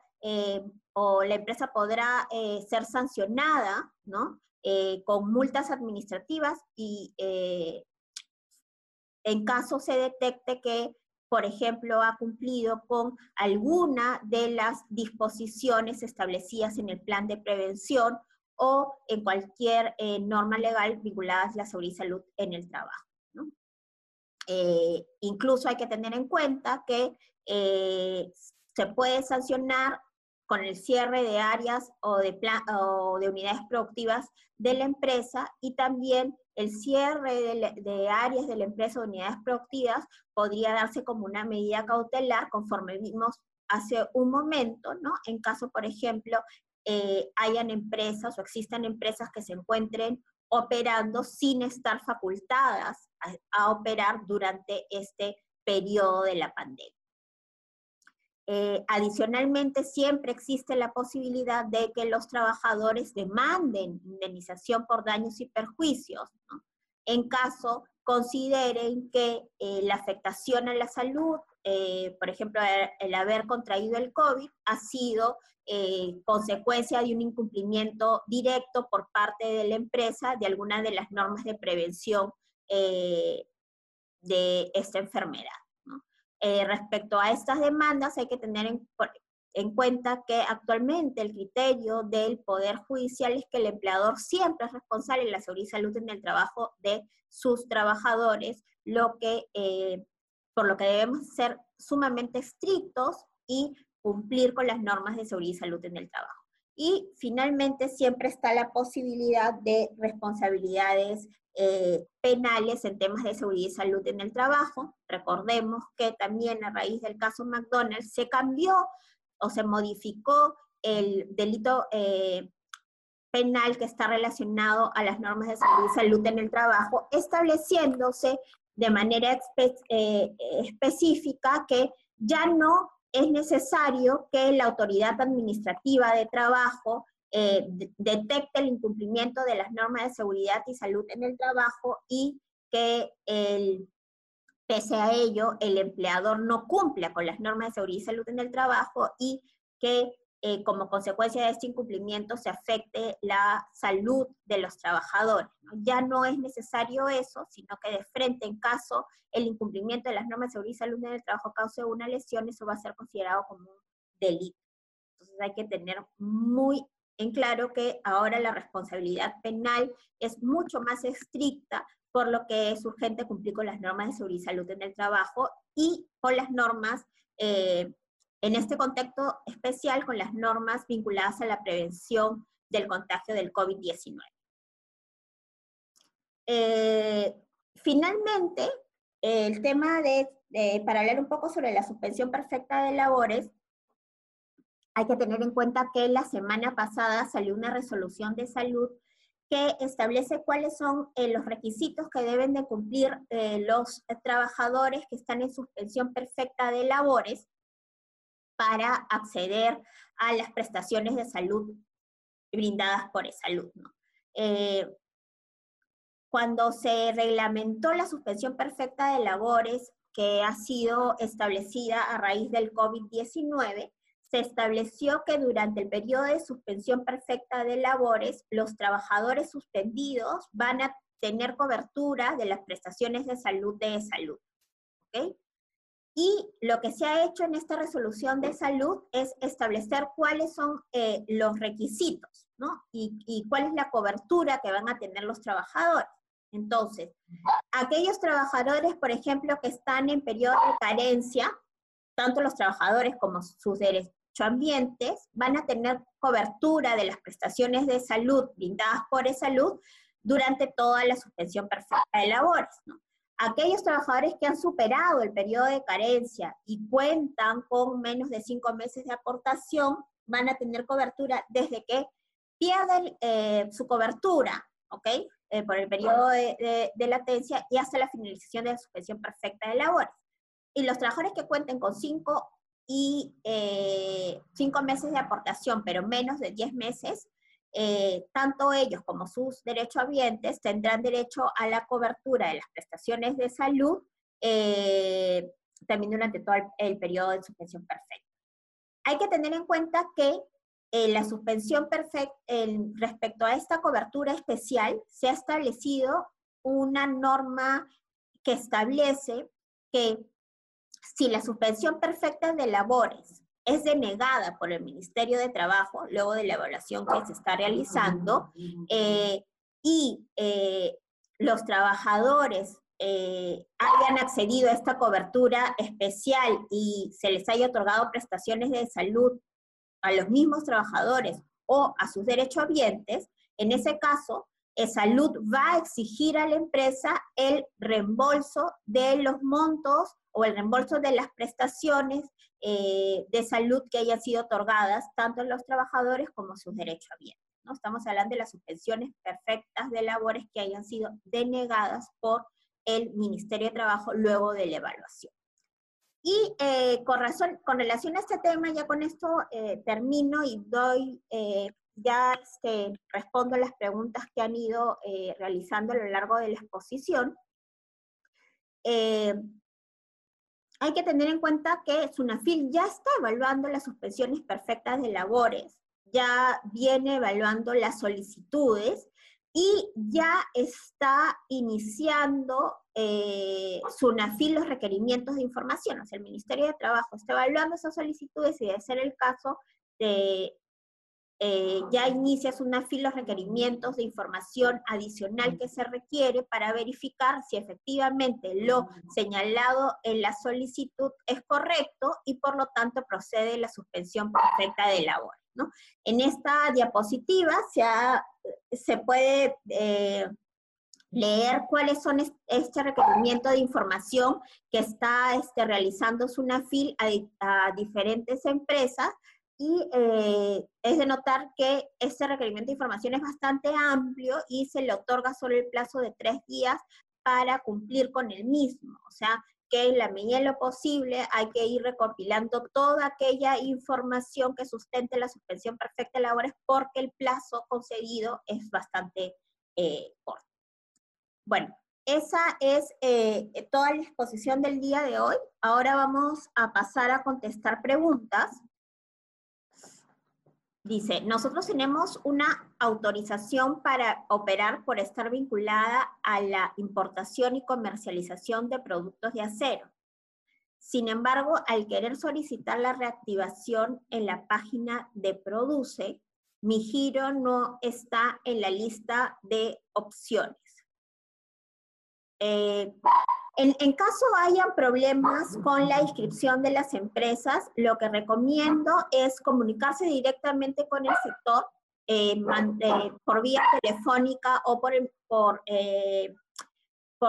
A: o la empresa podrá ser sancionada, ¿no? Eh, con multas administrativas y eh, en caso se detecte que, por ejemplo, ha cumplido con alguna de las disposiciones establecidas en el plan de prevención o en cualquier eh, norma legal vinculada a la seguridad y salud en el trabajo. incluso hay que tener en cuenta que se puede sancionar con el cierre de áreas o de, unidades productivas de la empresa y también el cierre de, áreas de la empresa o unidades productivas podría darse como una medida cautelar conforme vimos hace un momento, ¿no? En caso, por ejemplo, eh, hayan empresas o existan empresas que se encuentren operando sin estar facultadas a operar durante este periodo de la pandemia. Eh, adicionalmente, siempre existe la posibilidad de que los trabajadores demanden indemnización por daños y perjuicios, en caso consideren que eh, la afectación a la salud, eh, por ejemplo, el haber contraído el COVID, ha sido consecuencia de un incumplimiento directo por parte de la empresa de alguna de las normas de prevención de esta enfermedad. Eh, respecto a estas demandas hay que tener en, cuenta que actualmente el criterio del Poder Judicial es que el empleador siempre es responsable de la seguridad y salud en el trabajo de sus trabajadores, lo que, eh, por lo que debemos ser sumamente estrictos y cumplir con las normas de seguridad y salud en el trabajo. Y finalmente siempre está la posibilidad de responsabilidades eh, penales en temas de seguridad y salud en el trabajo. Recordemos que también a raíz del caso McDonald's se cambió o se modificó el delito eh, penal que está relacionado a las normas de seguridad y salud en el trabajo, estableciéndose de manera eh, específica que ya no es necesario que la autoridad administrativa de trabajo eh, detecte el incumplimiento de las normas de seguridad y salud en el trabajo y que el, pese a ello el empleador no cumpla con las normas de seguridad y salud en el trabajo y que eh, como consecuencia de este incumplimiento se afecte la salud de los trabajadores. Ya no es necesario eso, sino que de frente, en caso el incumplimiento de las normas de seguridad y salud en el trabajo cause una lesión, eso va a ser considerado como un delito. Entonces hay que tener muy en claro que ahora la responsabilidad penal es mucho más estricta, por lo que es urgente cumplir con las normas de seguridad y salud en el trabajo y con las normas, eh, en este contexto especial, con las normas vinculadas a la prevención del contagio del COVID-19. Eh, finalmente, el tema de, para hablar un poco sobre la suspensión perfecta de labores, hay que tener en cuenta que la semana pasada salió una resolución de salud que establece cuáles son eh, los requisitos que deben de cumplir eh, los trabajadores que están en suspensión perfecta de labores para acceder a las prestaciones de salud brindadas por el salud. Eh, cuando se reglamentó la suspensión perfecta de labores que ha sido establecida a raíz del COVID-19, se estableció que durante el periodo de suspensión perfecta de labores, los trabajadores suspendidos van a tener cobertura de las prestaciones de salud de salud. Y lo que se ha hecho en esta resolución de salud es establecer cuáles son eh, los requisitos, ¿no? Y, y cuál es la cobertura que van a tener los trabajadores. Entonces, aquellos trabajadores, por ejemplo, que están en periodo de carencia, tanto los trabajadores como sus derechoambientes van a tener cobertura de las prestaciones de salud brindadas por salud durante toda la suspensión perfecta de labores. Aquellos trabajadores que han superado el periodo de carencia y cuentan con menos de cinco meses de aportación van a tener cobertura desde que pierden eh, su cobertura, ¿ok? Eh, por el periodo de, latencia y hasta la finalización de la suspensión perfecta de labores. Y los trabajadores que cuenten con cinco y eh, cinco meses de aportación, pero menos de diez meses, eh, tanto ellos como sus derechohabientes tendrán derecho a la cobertura de las prestaciones de salud también durante todo el, periodo de suspensión perfecta. Hay que tener en cuenta que la suspensión perfecta, respecto a esta cobertura especial, se ha establecido una norma que establece que si la suspensión perfecta de labores es denegada por el Ministerio de Trabajo, luego de la evaluación que se está realizando, eh, y eh, los trabajadores eh, hayan accedido a esta cobertura especial y se les haya otorgado prestaciones de salud a los mismos trabajadores o a sus derechohabientes, en ese caso, Salud va a exigir a la empresa el reembolso de los montos o el reembolso de las prestaciones eh, de salud que hayan sido otorgadas tanto a los trabajadores como a sus derechohabientes. ¿no? Estamos hablando de las suspensiones perfectas de labores que hayan sido denegadas por el Ministerio de Trabajo luego de la evaluación. Y eh, con, razón, con relación a este tema, ya con esto eh, termino y doy, eh, ya este, respondo a las preguntas que han ido realizando a lo largo de la exposición. hay que tener en cuenta que SUNAFIL ya está evaluando las suspensiones perfectas de labores, ya viene evaluando las solicitudes y ya está iniciando eh, SUNAFIL los requerimientos de información. O sea, el Ministerio de Trabajo está evaluando esas solicitudes y de ser el caso, de, eh, ya inicia SUNAFIL los requerimientos de información adicional que se requiere para verificar si efectivamente lo señalado en la solicitud es correcto y por lo tanto procede la suspensión perfecta de labor. En esta diapositiva se, se puede eh, leer cuáles son este requerimiento de información que está este, realizando SUNAFIL a, a diferentes empresas y eh, es de notar que este requerimiento de información es bastante amplio y se le otorga solo el plazo de tres días para cumplir con el mismo. O sea, que en la medida de lo posible hay que ir recopilando toda aquella información que sustente la suspensión perfecta de labores porque el plazo concedido es bastante eh, corto. Bueno, esa es eh, toda la exposición del día de hoy. Ahora vamos a pasar a contestar preguntas. Dice, nosotros tenemos una autorización para operar por estar vinculada a la importación y comercialización de productos de acero. Sin embargo, al querer solicitar la reactivación en la página de Produce, mi giro no está en la lista de opciones. Eh, en, caso hayan problemas con la inscripción de las empresas, lo que recomiendo es comunicarse directamente con el sector eh, eh, por vía telefónica o por, por,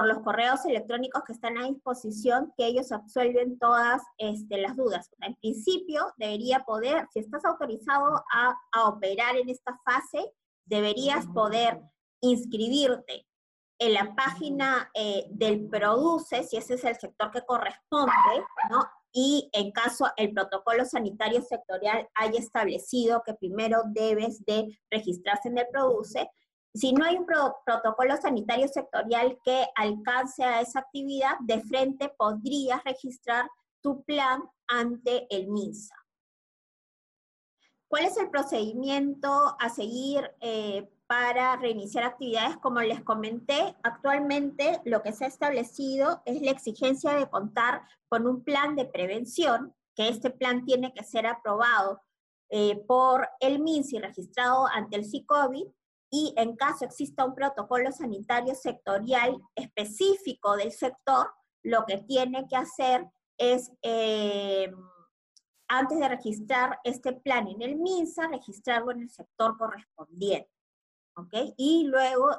A: los correos electrónicos que están a disposición, que ellos absuelven todas este, las dudas. En principio, debería poder, si estás autorizado a operar en esta fase, deberías poder inscribirte en la página eh, del produce, si ese es el sector que corresponde, ¿no? Y en caso el protocolo sanitario sectorial haya establecido que primero debes de registrarse en el produce, si no hay un protocolo sanitario sectorial que alcance a esa actividad, de frente podrías registrar tu plan ante el MINSA. ¿Cuál es el procedimiento a seguir eh, para reiniciar actividades, como les comenté, actualmente lo que se ha establecido es la exigencia de contar con un plan de prevención, que este plan tiene que ser aprobado eh, por el MINSI registrado ante el CICOVID y en caso exista un protocolo sanitario sectorial específico del sector, lo que tiene que hacer es, eh, antes de registrar este plan en el MINSA, registrarlo en el sector correspondiente. ¿Ok? Y luego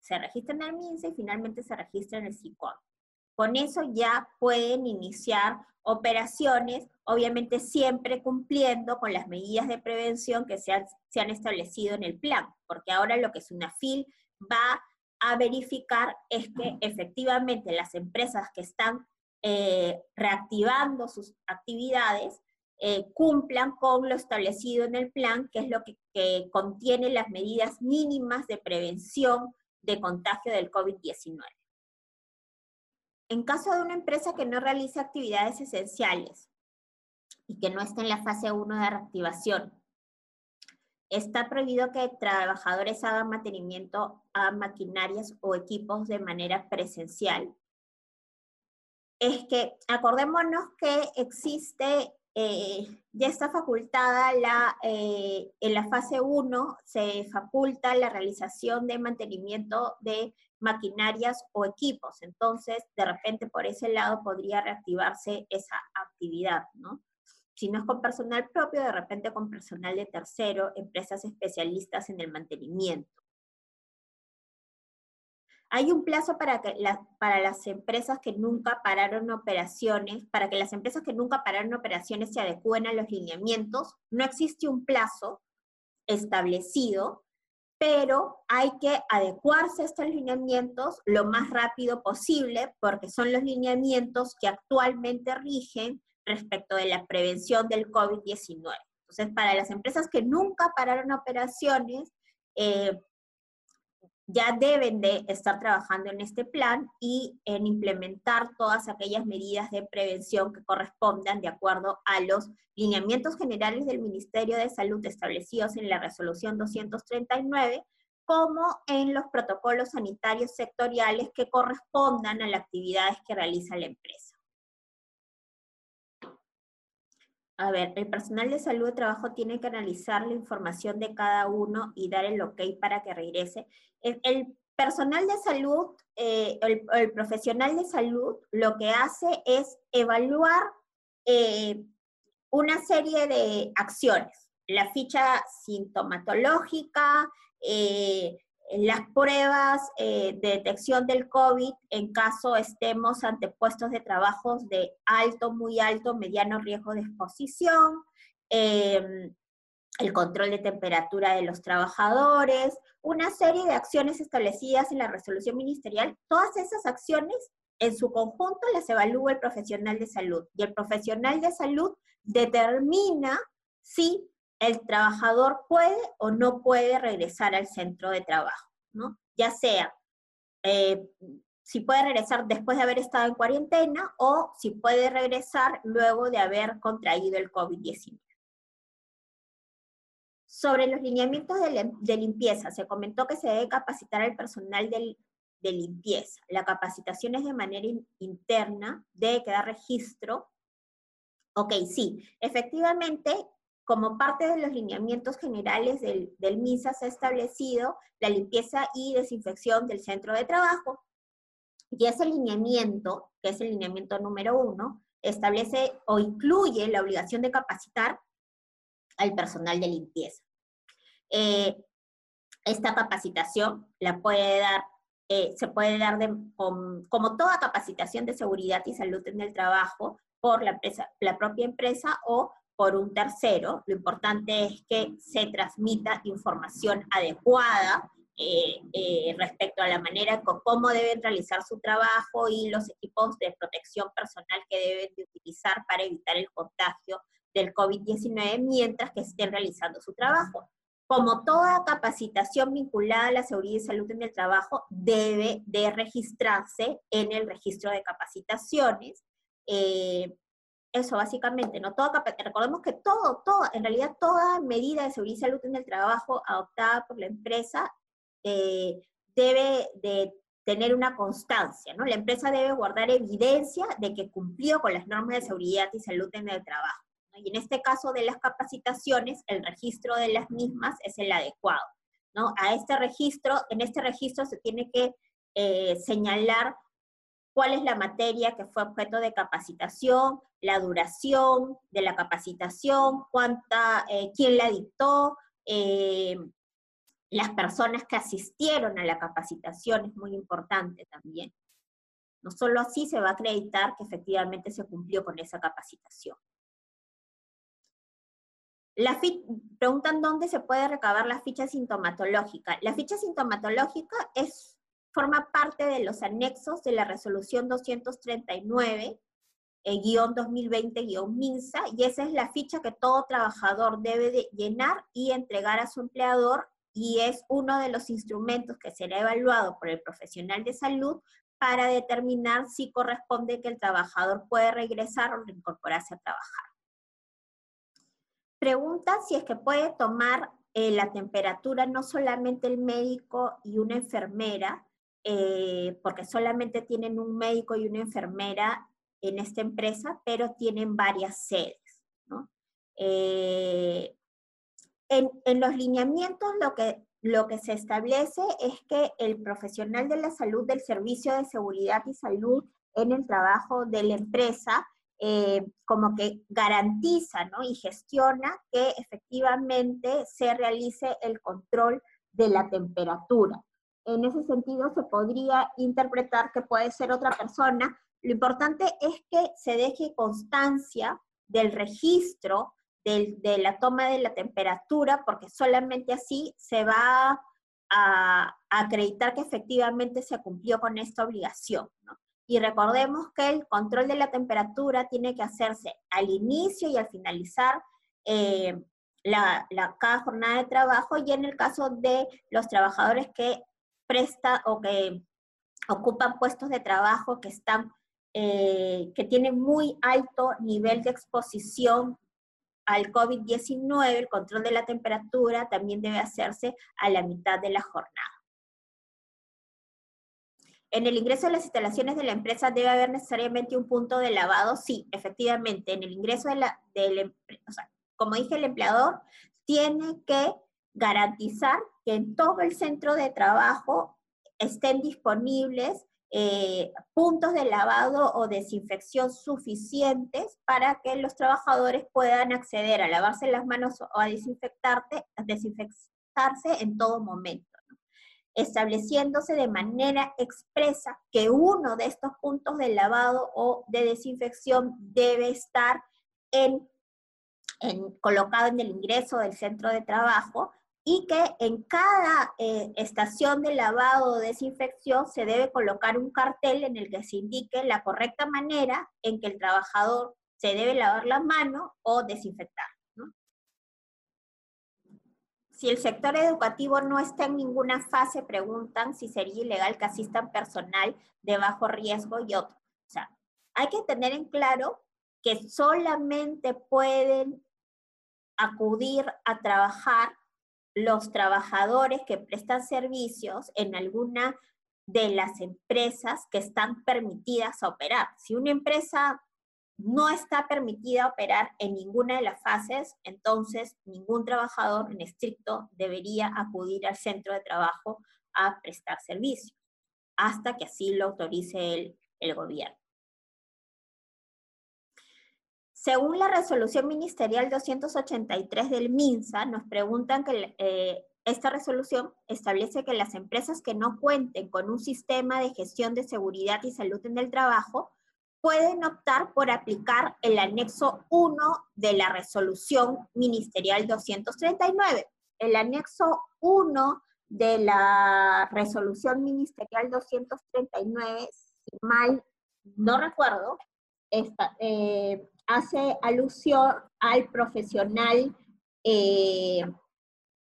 A: se registra en el MINSA y finalmente se registra en el SICOM. Con eso ya pueden iniciar operaciones, obviamente siempre cumpliendo con las medidas de prevención que se han, se han establecido en el plan, porque ahora lo que SUNAFIL va a verificar es que efectivamente las empresas que están eh, reactivando sus actividades eh, cumplan con lo establecido en el plan, que es lo que, que contiene las medidas mínimas de prevención de contagio del COVID-19. En caso de una empresa que no realice actividades esenciales y que no esté en la fase 1 de reactivación, está prohibido que trabajadores hagan mantenimiento a maquinarias o equipos de manera presencial. Es que acordémonos que existe, eh, ya está facultada la, eh, en la fase 1, se faculta la realización de mantenimiento de maquinarias o equipos. Entonces, de repente por ese lado podría reactivarse esa actividad, ¿no? Si no es con personal propio, de repente con personal de tercero, empresas especialistas en el mantenimiento. Hay un plazo para, que para las empresas que nunca pararon operaciones, para que las empresas que nunca pararon operaciones se adecúen a los lineamientos. No existe un plazo establecido, pero hay que adecuarse a estos lineamientos lo más rápido posible porque son los lineamientos que actualmente rigen respecto de la prevención del COVID-19. Entonces, para las empresas que nunca pararon operaciones, eh, ya deben de estar trabajando en este plan y en implementar todas aquellas medidas de prevención que correspondan de acuerdo a los lineamientos generales del Ministerio de Salud establecidos en la resolución 239, como en los protocolos sanitarios sectoriales que correspondan a las actividades que realiza la empresa. A ver, el personal de salud de trabajo tiene que analizar la información de cada uno y dar el ok para que regrese. El, personal de salud, eh, el, profesional de salud, lo que hace es evaluar eh, una serie de acciones. La ficha sintomatológica, eh, las pruebas eh, de detección del COVID en caso estemos ante puestos de trabajo de alto, muy alto, mediano riesgo de exposición, em, el control de temperatura de los trabajadores, una serie de acciones establecidas en la resolución ministerial. Todas esas acciones en su conjunto las evalúa el profesional de salud y el profesional de salud determina si el trabajador puede o no puede regresar al centro de trabajo, ¿no? Ya sea eh, si puede regresar después de haber estado en cuarentena o si puede regresar luego de haber contraído el COVID-19. Sobre los lineamientos de, limpieza, se comentó que se debe capacitar al personal de limpieza. La capacitación es de manera interna, debe quedar registro. Ok, sí, efectivamente como parte de los lineamientos generales del, MISA se ha establecido la limpieza y desinfección del centro de trabajo. Y ese lineamiento, que es el lineamiento número uno, establece o incluye la obligación de capacitar al personal de limpieza. Eh, esta capacitación la puede dar, eh, se puede dar como toda capacitación de seguridad y salud en el trabajo por la, empresa, la propia empresa o por un tercero. Lo importante es que se transmita información adecuada eh, eh, respecto a la manera con cómo deben realizar su trabajo y los equipos de protección personal que deben de utilizar para evitar el contagio del COVID-19 mientras que estén realizando su trabajo. Como toda capacitación vinculada a la seguridad y salud en el trabajo, debe de registrarse en el registro de capacitaciones. Eh, eso básicamente, ¿no? Todo, recordemos que todo, todo, en realidad toda medida de seguridad y salud en el trabajo adoptada por la empresa eh, debe de tener una constancia, ¿no? La empresa debe guardar evidencia de que cumplió con las normas de seguridad y salud en el trabajo. Y en este caso de las capacitaciones, el registro de las mismas es el adecuado, ¿no? A este registro, en este registro se tiene que eh, señalar cuál es la materia que fue objeto de capacitación, la duración de la capacitación, cuánta, eh, quién la dictó, eh, las personas que asistieron a la capacitación es muy importante también. No solo así se va a acreditar que efectivamente se cumplió con esa capacitación. La preguntan dónde se puede recabar la ficha sintomatológica. La ficha sintomatológica es, forma parte de los anexos de la resolución 239 eh, guion 2020-MINSA, y esa es la ficha que todo trabajador debe de llenar y entregar a su empleador, y es uno de los instrumentos que será evaluado por el profesional de salud para determinar si corresponde que el trabajador puede regresar o reincorporarse a trabajar. Pregunta si es que puede tomar eh, la temperatura no solamente el médico y una enfermera, eh, porque solamente tienen un médico y una enfermera en esta empresa, pero tienen varias sedes. Eh, en, los lineamientos lo que, se establece es que el profesional de la salud del Servicio de Seguridad y Salud en el trabajo de la empresa eh, como que garantiza y gestiona que efectivamente se realice el control de la temperatura. En ese sentido, se podría interpretar que puede ser otra persona. Lo importante es que se deje constancia del registro de, la toma de la temperatura, porque solamente así se va a, acreditar que efectivamente se cumplió con esta obligación. Y recordemos que el control de la temperatura tiene que hacerse al inicio y al finalizar eh, la, cada jornada de trabajo y en el caso de los trabajadores que presta o que ocupan puestos de trabajo que están eh, que tienen muy alto nivel de exposición al COVID-19, el control de la temperatura también debe hacerse a la mitad de la jornada. En el ingreso a las instalaciones de la empresa debe haber necesariamente un punto de lavado. Sí, efectivamente, en el ingreso de la, del, o sea, como dije, el empleador tiene que garantizar que en todo el centro de trabajo estén disponibles eh, puntos de lavado o desinfección suficientes para que los trabajadores puedan acceder a lavarse las manos o a desinfectarse en todo momento estableciéndose de manera expresa que uno de estos puntos de lavado o de desinfección debe estar en, colocado en el ingreso del centro de trabajo y que en cada eh, estación de lavado o desinfección se debe colocar un cartel en el que se indique la correcta manera en que el trabajador se debe lavar la mano o desinfectar. Si el sector educativo no está en ninguna fase, preguntan si sería ilegal que asistan personal de bajo riesgo y otro. O sea, hay que tener en claro que solamente pueden acudir a trabajar los trabajadores que prestan servicios en alguna de las empresas que están permitidas a operar. Si una empresa no está permitida operar en ninguna de las fases, entonces ningún trabajador en estricto debería acudir al centro de trabajo a prestar servicios, hasta que así lo autorice el, gobierno. Según la resolución ministerial 283 del MINSA, nos preguntan que eh, esta resolución establece que las empresas que no cuenten con un sistema de gestión de seguridad y salud en el trabajo pueden optar por aplicar el anexo 1 de la resolución ministerial 239. El anexo 1 de la resolución ministerial 239, si mal no recuerdo, eh, hace alusión al profesional, eh,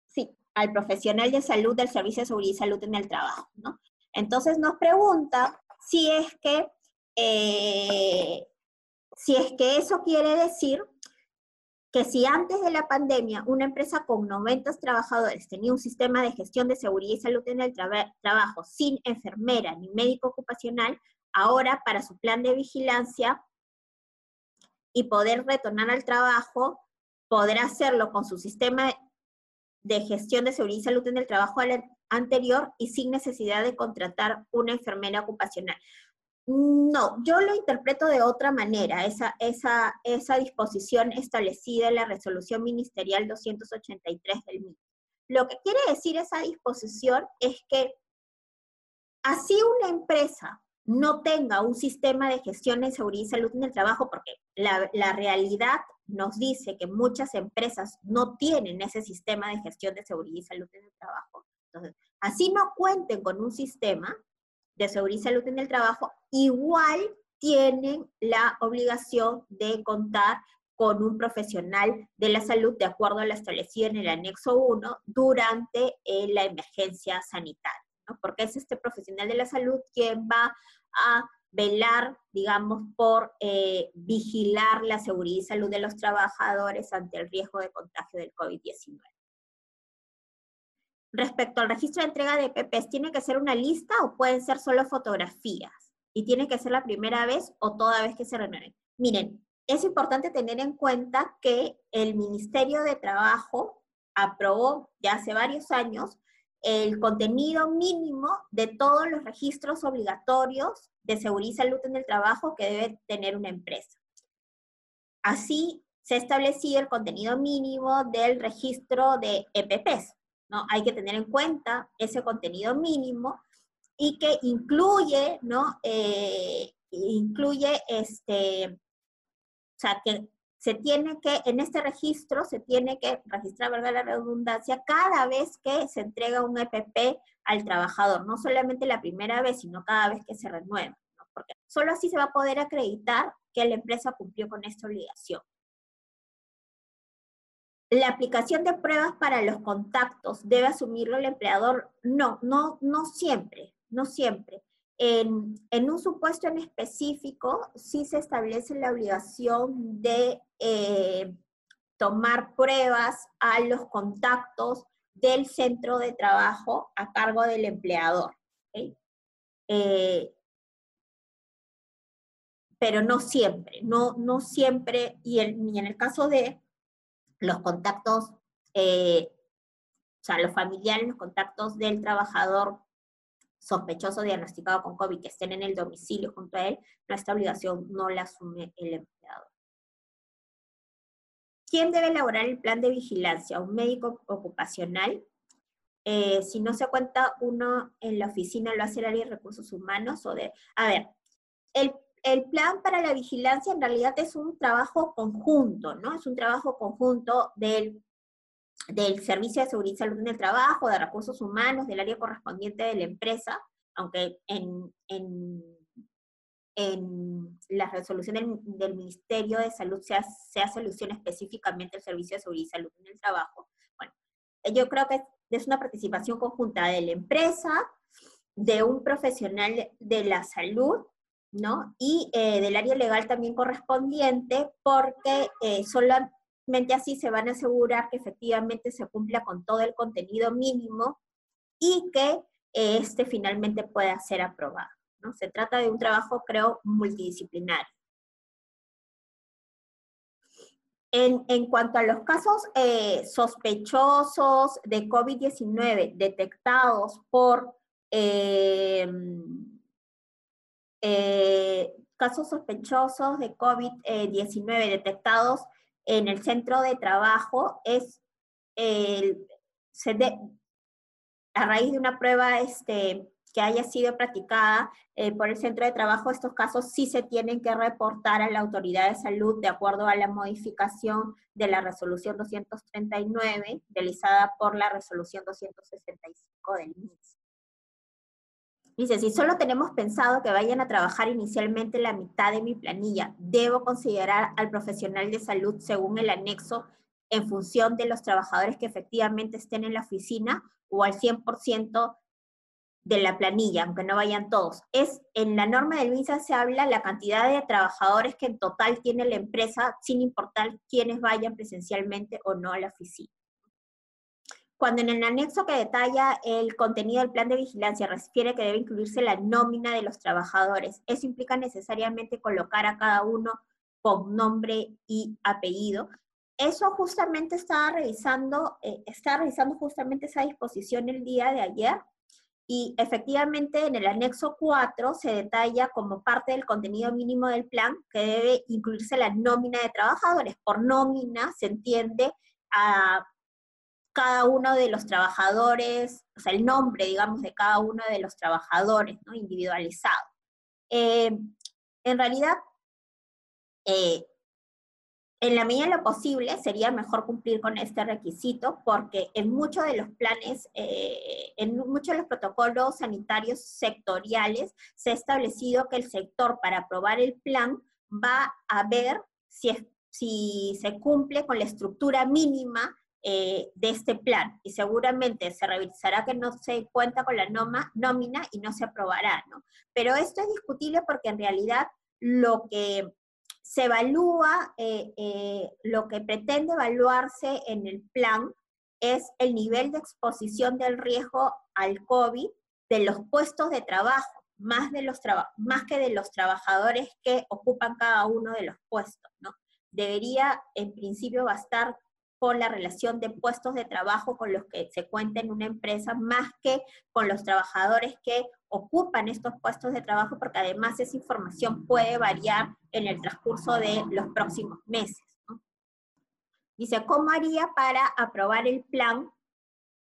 A: sí, al profesional de salud del Servicio de Seguridad y Salud en el Trabajo, ¿no? Entonces nos pregunta si es que eh, si es que eso quiere decir que si antes de la pandemia una empresa con 90 trabajadores tenía un sistema de gestión de seguridad y salud en el trabajo sin enfermera ni médico ocupacional, ahora para su plan de vigilancia y poder retornar al trabajo, podrá hacerlo con su sistema de gestión de seguridad y salud en el trabajo anterior y sin necesidad de contratar una enfermera ocupacional. No, yo lo interpreto de otra manera, esa, esa, esa disposición establecida en la resolución ministerial 283 del MIT. Lo que quiere decir esa disposición es que así una empresa no tenga un sistema de gestión de seguridad y salud en el trabajo, porque la, realidad nos dice que muchas empresas no tienen ese sistema de gestión de seguridad y salud en el trabajo. Entonces, así no cuenten con un sistema, de seguridad y salud en el trabajo, igual tienen la obligación de contar con un profesional de la salud de acuerdo a lo establecido en el anexo 1 durante eh, la emergencia sanitaria, porque es este profesional de la salud quien va a velar, digamos, por eh, vigilar la seguridad y salud de los trabajadores ante el riesgo de contagio del COVID-19. Respecto al registro de entrega de PPs, ¿tiene que ser una lista o pueden ser solo fotografías? Y tiene que ser la primera vez o toda vez que se renueven. Miren, es importante tener en cuenta que el Ministerio de Trabajo aprobó ya hace varios años el contenido mínimo de todos los registros obligatorios de seguridad y salud en el trabajo que debe tener una empresa. Así se ha el contenido mínimo del registro de EPPs, ¿no? Hay que tener en cuenta ese contenido mínimo y que incluye, ¿no? Eh, incluye este, o sea, que se tiene que, en este registro, se tiene que registrar, ¿verdad? La redundancia, cada vez que se entrega un EPP al trabajador, no solamente la primera vez, sino cada vez que se renueva, porque solo así se va a poder acreditar que la empresa cumplió con esta obligación. La aplicación de pruebas para los contactos debe asumirlo el empleador. No, no, no siempre, no siempre. En, un supuesto en específico, sí se establece la obligación de eh, tomar pruebas a los contactos del centro de trabajo a cargo del empleador. Eh, pero no siempre, no, no siempre, y, y en el caso de los contactos, eh, o sea, los familiares, los contactos del trabajador sospechoso diagnosticado con COVID que estén en el domicilio junto a él, nuestra obligación no la asume el empleador. ¿Quién debe elaborar el plan de vigilancia? ¿Un médico ocupacional? Eh, si no se cuenta uno en la oficina, lo hace el área de recursos humanos o de... A ver, el el plan para la vigilancia en realidad es un trabajo conjunto, ¿no? Es un trabajo conjunto del, del Servicio de Seguridad y Salud en el Trabajo, de Recursos Humanos, del área correspondiente de la empresa, aunque en, en, en la resolución del, Ministerio de Salud se, hace, se alusión específicamente al Servicio de Seguridad y Salud en el Trabajo. Bueno, yo creo que es una participación conjunta de la empresa, de un profesional de la salud ¿no? Y eh, del área legal también correspondiente, porque eh, solamente así se van a asegurar que efectivamente se cumpla con todo el contenido mínimo y que eh, este finalmente pueda ser aprobado. ¿no? Se trata de un trabajo, creo, multidisciplinario. En, en, cuanto a los casos sospechosos de COVID-19 detectados por eh, casos sospechosos de COVID-19 detectados en el centro de trabajo es a raíz de una prueba este, que haya sido practicada eh, por el centro de trabajo, estos casos sí se tienen que reportar a la autoridad de salud de acuerdo a la modificación de la resolución 239 realizada por la resolución 265 del MIS. Dice, si solo tenemos pensado que vayan a trabajar inicialmente la mitad de mi planilla, debo considerar al profesional de salud según el anexo en función de los trabajadores que efectivamente estén en la oficina o al 100% de la planilla, aunque no vayan todos. Es en la norma del MISA se habla la cantidad de trabajadores que en total tiene la empresa, sin importar quiénes vayan presencialmente o no a la oficina. Cuando en el anexo que detalla el contenido del plan de vigilancia refiere que debe incluirse la nómina de los trabajadores, eso implica necesariamente colocar a cada uno con nombre y apellido. Eso justamente estaba revisando, eh, estaba revisando justamente esa disposición el día de ayer y efectivamente en el anexo 4 se detalla como parte del contenido mínimo del plan que debe incluirse la nómina de trabajadores. Por nómina se entiende a cada uno de los trabajadores, o sea, el nombre, digamos, de cada uno de los trabajadores, ¿no? Individualizado. Eh, en realidad, eh, en la medida de lo posible, sería mejor cumplir con este requisito porque en muchos de los planes, eh, en muchos de los protocolos sanitarios sectoriales, se ha establecido que el sector para aprobar el plan va a ver si, si se cumple con la estructura mínima eh, de este plan y seguramente se revisará que no se cuenta con la nómina y no se aprobará, ¿no? Pero esto es discutible porque en realidad lo que se evalúa, eh, eh, lo que pretende evaluarse en el plan es el nivel de exposición del riesgo al COVID de los puestos de trabajo, más, de los más que de los trabajadores que ocupan cada uno de los puestos, ¿no? Debería, en principio, bastar con la relación de puestos de trabajo con los que se cuenta en una empresa, más que con los trabajadores que ocupan estos puestos de trabajo, porque además esa información puede variar en el transcurso de los próximos meses. Dice, ¿cómo haría para aprobar el plan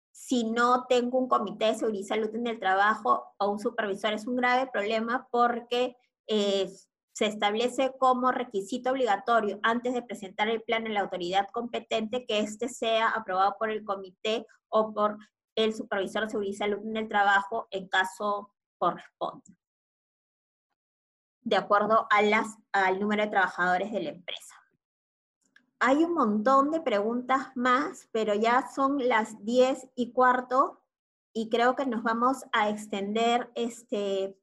A: si no tengo un comité de seguridad y salud en el trabajo o un supervisor? Es un grave problema porque es se establece como requisito obligatorio antes de presentar el plan en la autoridad competente que éste sea aprobado por el comité o por el supervisor de seguridad y salud en el trabajo en caso corresponda, de acuerdo a las, al número de trabajadores de la empresa. Hay un montón de preguntas más, pero ya son las 10 y cuarto y creo que nos vamos a extender este,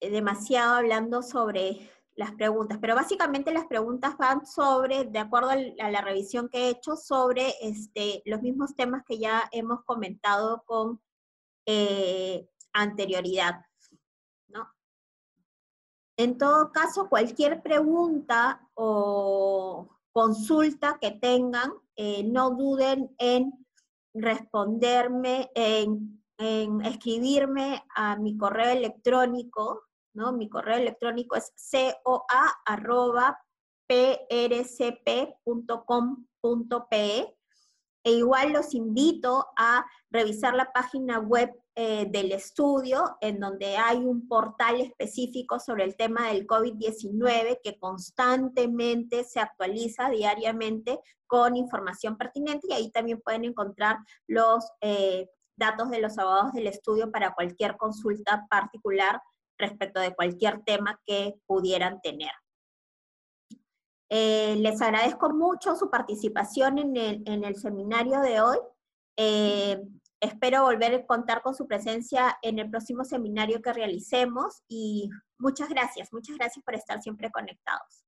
A: demasiado hablando sobre las preguntas, pero básicamente las preguntas van sobre, de acuerdo a la revisión que he hecho, sobre este, los mismos temas que ya hemos comentado con eh, anterioridad. ¿no? En todo caso, cualquier pregunta o consulta que tengan, eh, no duden en responderme, en escribirme a mi correo electrónico ¿no? Mi correo electrónico es coa.prcp.com.pe e igual los invito a revisar la página web eh, del estudio, en donde hay un portal específico sobre el tema del COVID-19 que constantemente se actualiza diariamente con información pertinente y ahí también pueden encontrar los eh, datos de los abogados del estudio para cualquier consulta particular respecto de cualquier tema que pudieran tener. Eh, les agradezco mucho su participación en el, seminario de hoy. Eh, espero volver a contar con su presencia en el próximo seminario que realicemos y muchas gracias, muchas gracias por estar siempre conectados.